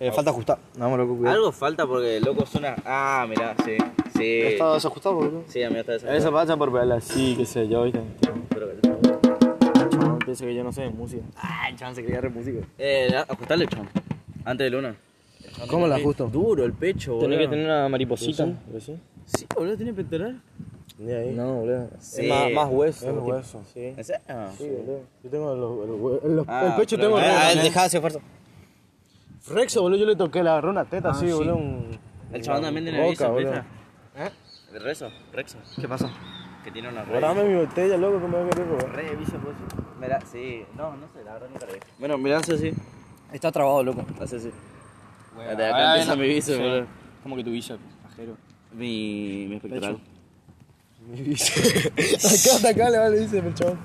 [SPEAKER 6] Eh, falta ajustar. No, loco, cuidado.
[SPEAKER 5] Algo falta porque el loco suena. Ah, mirá, sí. Sí.
[SPEAKER 6] Está desajustado, boludo.
[SPEAKER 5] Sí, a mí está desajustado.
[SPEAKER 4] Eso pasa por pegarla así, qué sé yo, ¿viste?
[SPEAKER 5] Pero que-
[SPEAKER 4] Chabón, piensa que yo no sé de música.
[SPEAKER 6] Ah, el chaval se quería re músico.
[SPEAKER 5] Eh, ajustale, chon. Antes de luna.
[SPEAKER 1] ¿Cómo la ajusto?
[SPEAKER 5] Duro el pecho, boludo.
[SPEAKER 4] Tenés que tener una mariposita.
[SPEAKER 5] Sí, boludo, tiene pectoral.
[SPEAKER 1] Ahí.
[SPEAKER 4] No, boludo.
[SPEAKER 5] Sí.
[SPEAKER 4] Es más, más hueso.
[SPEAKER 1] Es hueso.
[SPEAKER 4] Sí.
[SPEAKER 5] ¿En serio?
[SPEAKER 4] Sí, boludo.
[SPEAKER 1] Yo tengo los, el, los-
[SPEAKER 5] Ah,
[SPEAKER 1] el pecho tengo
[SPEAKER 6] Ah,
[SPEAKER 1] re-
[SPEAKER 6] dejá de hacer fuerza.
[SPEAKER 1] Rexo, boludo, yo le toqué, le agarré una teta así, boludo. Un,
[SPEAKER 5] El chabón también tiene
[SPEAKER 1] Boca,
[SPEAKER 5] viso,
[SPEAKER 1] boludo.
[SPEAKER 5] ¿viste? El rezo, Rexo.
[SPEAKER 6] ¿Qué pasa?
[SPEAKER 5] Que tiene una red.
[SPEAKER 1] Guardame mi botella, loco, que me va a querer robar.
[SPEAKER 5] Re viso, pues. Mira, sí. No, no sé, la verdad nunca la vi. Bueno, mirá, hace así.
[SPEAKER 6] Está trabado, loco.
[SPEAKER 5] Hace así.
[SPEAKER 4] Bueno,
[SPEAKER 5] De acá
[SPEAKER 4] ah,
[SPEAKER 5] empieza
[SPEAKER 4] no.
[SPEAKER 5] mi viso,
[SPEAKER 4] Sí.
[SPEAKER 5] boludo.
[SPEAKER 4] Como que tu villa, pajero.
[SPEAKER 5] Mi, mi espectral.
[SPEAKER 1] Mi bicho. acá, hasta acá le vale, dice el chabón.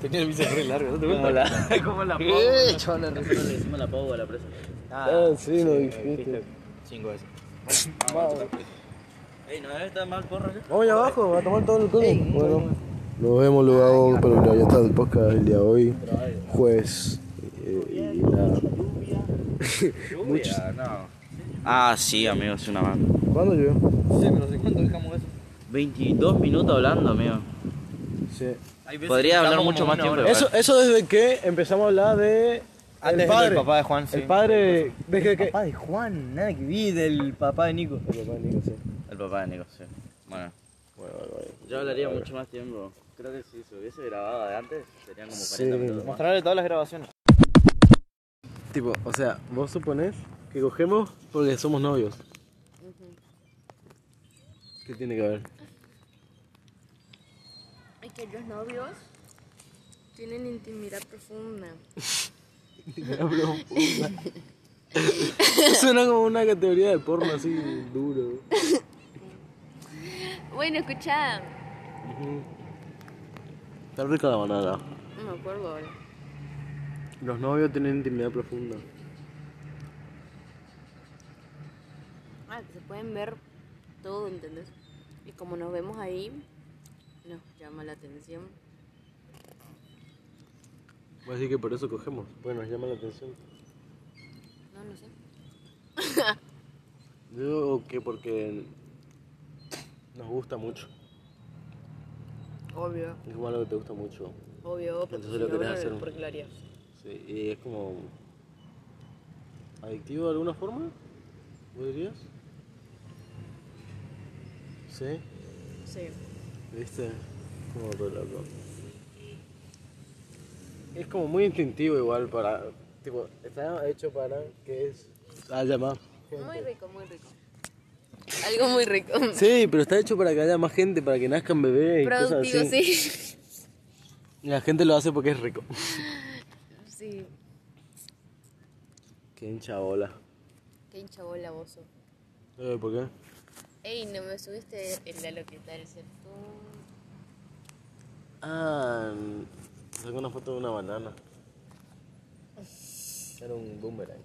[SPEAKER 6] Tenía el bíceps re largo, ¿no te
[SPEAKER 5] Como la, como la pavo.
[SPEAKER 6] Eh.
[SPEAKER 5] Nosotros le decimos la pavo a la presa.
[SPEAKER 1] Ah, sí, lo dijiste.
[SPEAKER 6] Cinco veces.
[SPEAKER 5] Ey, no debe estar mal porro, ¿eh?
[SPEAKER 1] Vamos allá abajo, a tomar todo el codo. Bueno, nos vemos luego, pero ya está el podcast del día de hoy. Jueves. eh, y nada.
[SPEAKER 5] Lluvia, no. Ah, sí, amigo, es una banda.
[SPEAKER 1] ¿Cuándo llovió?
[SPEAKER 6] Sí, pero ¿de cuánto dejamos eso?
[SPEAKER 5] 22 minutos hablando, amigo.
[SPEAKER 1] Sí.
[SPEAKER 5] Podría hablar mucho más tiempo.
[SPEAKER 1] Eso, eso desde que empezamos a hablar de.
[SPEAKER 6] Antes
[SPEAKER 1] el padre.
[SPEAKER 6] del papá de Juan, sí.
[SPEAKER 1] El padre. Desde que.
[SPEAKER 6] papá de Juan, nada que vi del papá de Nico.
[SPEAKER 1] El papá de Nico, sí.
[SPEAKER 5] El papá de Nico, sí. Bueno,
[SPEAKER 1] Bueno, bueno, bueno.
[SPEAKER 5] yo hablaría mucho más tiempo. Creo que si se hubiese grabado de antes, serían como 40
[SPEAKER 1] Sí.
[SPEAKER 5] minutos.
[SPEAKER 6] Mostrarle todas las grabaciones.
[SPEAKER 1] Tipo, o sea, vos suponés que cogemos porque somos novios. ¿Qué tiene que ver?
[SPEAKER 8] Es que los novios tienen intimidad profunda.
[SPEAKER 1] Suena como una categoría de porno así duro.
[SPEAKER 8] Bueno, escucha.
[SPEAKER 1] Está rica la banana.
[SPEAKER 8] No me acuerdo ahora.
[SPEAKER 1] Los novios tienen intimidad profunda.
[SPEAKER 8] Ah, que se pueden ver todo, ¿entendés? Y como nos vemos ahí, nos llama la atención.
[SPEAKER 1] Voy a decir que por eso cogemos. Bueno, nos llama la atención.
[SPEAKER 8] No, no sé.
[SPEAKER 1] Yo digo que porque nos gusta mucho.
[SPEAKER 8] Obvio,
[SPEAKER 1] Es como algo que te gusta mucho.
[SPEAKER 8] obvio. porque
[SPEAKER 1] Entonces
[SPEAKER 8] si
[SPEAKER 1] lo
[SPEAKER 8] no,
[SPEAKER 1] querés
[SPEAKER 8] no,
[SPEAKER 1] hacer.
[SPEAKER 8] ¿Por qué lo harías?
[SPEAKER 1] Sí, y es como adictivo de alguna forma, ¿vos dirías? Sí,
[SPEAKER 8] Sí.
[SPEAKER 1] viste, como re loco. Es como muy instintivo igual para, tipo, está hecho para que es haya más
[SPEAKER 8] Muy
[SPEAKER 1] gente.
[SPEAKER 8] rico, muy rico. Algo muy rico.
[SPEAKER 1] Sí, pero está hecho para que haya más gente, para que nazcan bebés y cosas
[SPEAKER 8] Productivo,
[SPEAKER 1] así.
[SPEAKER 8] sí.
[SPEAKER 1] Y la gente lo hace porque es rico.
[SPEAKER 8] Sí.
[SPEAKER 1] Qué hincha bola.
[SPEAKER 8] Qué hincha bola vos sos.
[SPEAKER 1] Eh, ¿Por qué?
[SPEAKER 8] Ey, no me subiste el de lo que tal, ¿cierto?
[SPEAKER 1] Ah, saqué una foto de una banana. Era un boomerang.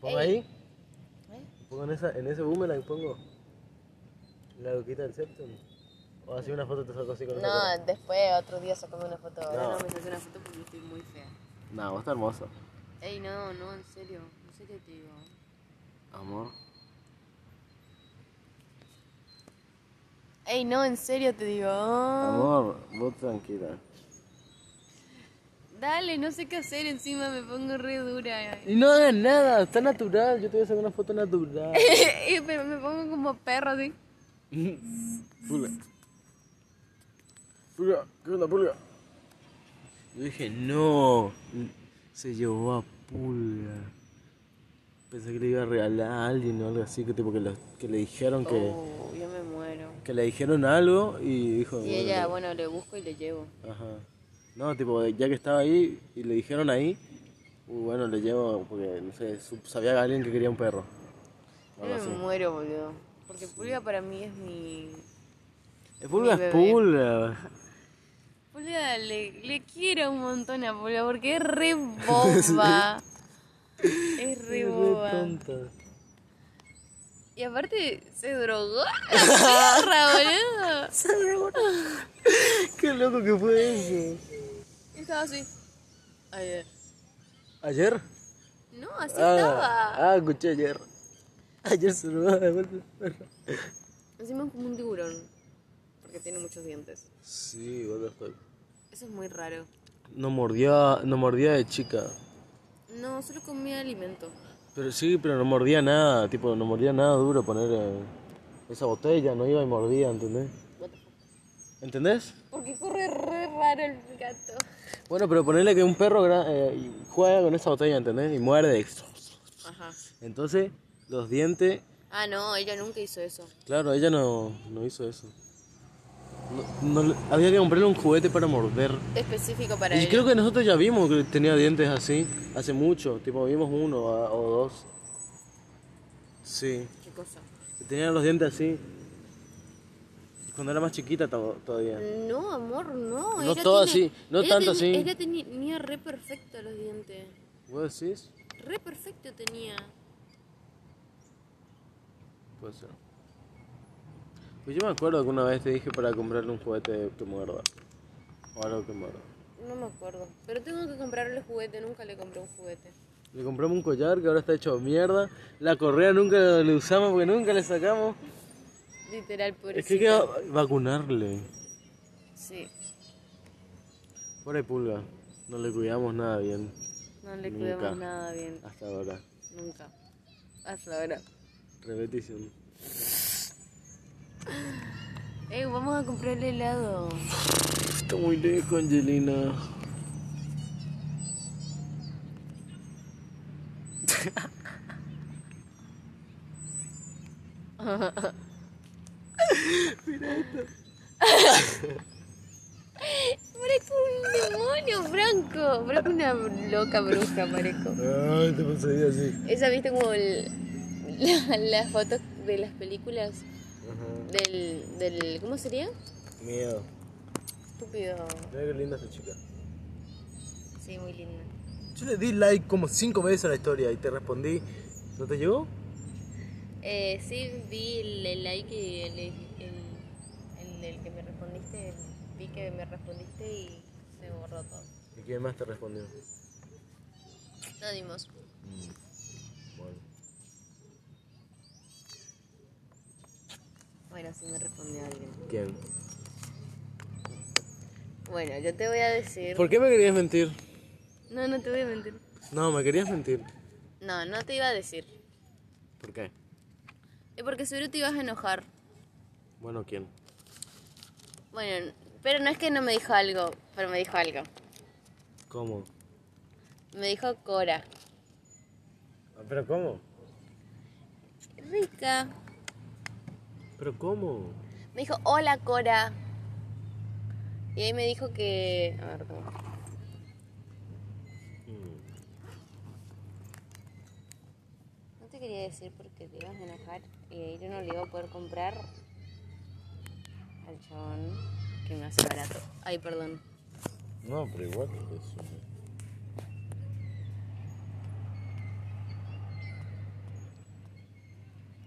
[SPEAKER 1] ¿Pongo
[SPEAKER 8] Ey.
[SPEAKER 1] ahí?
[SPEAKER 8] ¿Eh?
[SPEAKER 1] ¿Pongo en, esa, en ese boomerang? ¿Pongo la loquita del septum? ¿O así una foto te saco así con esa cara?
[SPEAKER 8] No, después otro día sacame una foto. Ahora
[SPEAKER 1] No.
[SPEAKER 8] no, me saqué una foto porque estoy muy fea.
[SPEAKER 1] No, vos está hermosa.
[SPEAKER 8] Ey, no, no, en serio. En serio te digo.
[SPEAKER 1] Amor.
[SPEAKER 8] Ey, no, en serio te digo.
[SPEAKER 1] Amor, vos tranquila.
[SPEAKER 8] Dale, no sé qué hacer encima, me pongo re dura.
[SPEAKER 1] Y no hagas nada, está natural. Yo te voy a sacar una foto natural.
[SPEAKER 8] Pero me pongo como perro así.
[SPEAKER 1] Pulga. Pulga, ¿qué onda, Pulga? Yo dije, no. Se llevó a Pulga. Pensé que le iba a regalar a alguien o algo así, que tipo que, lo- que le dijeron que,
[SPEAKER 8] Oh, yo me muero.
[SPEAKER 1] que le dijeron algo y dijo.
[SPEAKER 8] Y
[SPEAKER 1] bueno,
[SPEAKER 8] ella,
[SPEAKER 1] le-
[SPEAKER 8] bueno, le busco y le llevo.
[SPEAKER 1] Ajá. No, tipo, ya que estaba ahí y le dijeron ahí, uh, bueno, le llevo porque, no sé, sabía que alguien que quería un perro.
[SPEAKER 8] Yo me
[SPEAKER 1] así.
[SPEAKER 8] muero, boludo. Porque Pulga para mí es mi...
[SPEAKER 1] Es Pulga,
[SPEAKER 8] Mi
[SPEAKER 1] es. Pulga.
[SPEAKER 8] Pulga, le, le quiero un montón a Pulga porque es re boba. Es re boba.
[SPEAKER 1] tonta.
[SPEAKER 8] Y aparte se drogó. La boludo.
[SPEAKER 1] Qué loco que fue eso.
[SPEAKER 8] Estaba así. Ayer.
[SPEAKER 1] ¿Ayer?
[SPEAKER 8] No, así estaba.
[SPEAKER 1] Ah, ah, escuché ayer. Ayer se lo de vuelta.
[SPEAKER 8] Encima es como un tiburón. Porque tiene muchos dientes.
[SPEAKER 1] Sí, what the fuck.
[SPEAKER 8] Eso es muy raro.
[SPEAKER 1] No mordía, no mordía de chica.
[SPEAKER 8] No, solo comía alimento.
[SPEAKER 1] Pero sí, pero no mordía nada, tipo, no mordía nada duro poner eh, esa botella, no iba y mordía, ¿entendés? ¿Entendés?
[SPEAKER 8] Porque corre re raro el gato.
[SPEAKER 1] Bueno, pero ponerle que un perro eh, juega con esa botella, ¿entendés? Y muerde.
[SPEAKER 8] Ajá.
[SPEAKER 1] Entonces, los dientes,
[SPEAKER 8] Ah, no, ella nunca hizo eso.
[SPEAKER 1] claro, ella no, no hizo eso. No- había que comprarle un juguete para morder.
[SPEAKER 8] Específico para
[SPEAKER 1] Y creo que nosotros ya vimos que tenía dientes así, hace mucho, tipo vimos uno a- o dos. Sí,
[SPEAKER 8] ¿Qué cosa?
[SPEAKER 1] tenía los dientes así. Cuando era más chiquita to- todavía.
[SPEAKER 8] No, amor, no.
[SPEAKER 1] No
[SPEAKER 8] ella
[SPEAKER 1] todo
[SPEAKER 8] tiene-
[SPEAKER 1] así, no
[SPEAKER 8] ella
[SPEAKER 1] tanto así.
[SPEAKER 8] Ella tenía, tenía re perfecto los dientes.
[SPEAKER 1] ¿Vos decís?
[SPEAKER 8] Re perfecto tenía.
[SPEAKER 1] Puede ser. Pues yo me acuerdo que una vez te dije para comprarle un juguete que muerda. O algo que muerda.
[SPEAKER 8] No me acuerdo. Pero tengo que comprarle juguete. Nunca le compré un juguete.
[SPEAKER 1] Le compramos un collar que ahora está hecho mierda. La correa nunca le usamos porque nunca le sacamos.
[SPEAKER 8] Literal,
[SPEAKER 1] Es
[SPEAKER 8] pobrecito.
[SPEAKER 1] que hay que vacunarle.
[SPEAKER 8] Sí.
[SPEAKER 1] Pobre pulga. No le cuidamos nada bien.
[SPEAKER 8] No le
[SPEAKER 1] Nunca.
[SPEAKER 8] cuidamos nada bien.
[SPEAKER 1] Hasta ahora.
[SPEAKER 8] Nunca. Hasta ahora.
[SPEAKER 1] Repetición.
[SPEAKER 8] Eh, vamos a comprarle helado.
[SPEAKER 1] Está muy lejos, Angelina.
[SPEAKER 8] Parezco un demonio, Franco. Parezco una loca bruja, parezco.
[SPEAKER 1] Ay, te pasaría así.
[SPEAKER 8] Esa, viste como el- la- las fotos de las películas del, del. ¿Cómo sería?
[SPEAKER 1] Miedo.
[SPEAKER 8] Estúpido.
[SPEAKER 1] Mira qué linda esta chica.
[SPEAKER 8] Sí, muy linda.
[SPEAKER 1] Yo le di like como cinco veces a la historia y te respondí. ¿No te llegó?
[SPEAKER 8] Eh, sí, vi el, el like y el, el, que me respondiste. Vi que me respondiste y se borró todo.
[SPEAKER 1] ¿Y quién más te respondió?
[SPEAKER 8] No.
[SPEAKER 1] Bueno.
[SPEAKER 8] Bueno, sí me respondió alguien.
[SPEAKER 1] ¿Quién?
[SPEAKER 8] Bueno, yo te voy a decir.
[SPEAKER 1] ¿Por qué me querías mentir?
[SPEAKER 8] No, no te voy a mentir.
[SPEAKER 1] No, me querías mentir.
[SPEAKER 8] No, no te iba a decir.
[SPEAKER 1] ¿Por qué?
[SPEAKER 8] Es porque seguro te ibas a enojar.
[SPEAKER 1] Bueno, ¿quién?
[SPEAKER 8] Bueno, pero no es que no me dijo algo, pero me dijo algo.
[SPEAKER 1] ¿Cómo?
[SPEAKER 8] Me dijo Cora.
[SPEAKER 1] Ah, ¿Pero cómo?
[SPEAKER 8] Rica.
[SPEAKER 1] ¿Pero cómo?
[SPEAKER 8] Me dijo, hola Cora. Y ahí me dijo que... A ver, ¿cómo? No te quería decir porque te ibas a enojar y ahí yo no le iba a poder comprar al chabón que me hace barato. Ay, perdón.
[SPEAKER 1] No, pero igual que eso.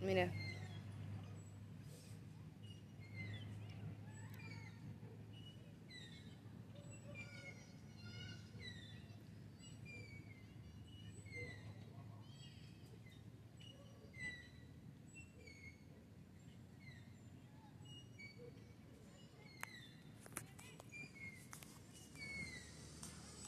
[SPEAKER 8] Mira,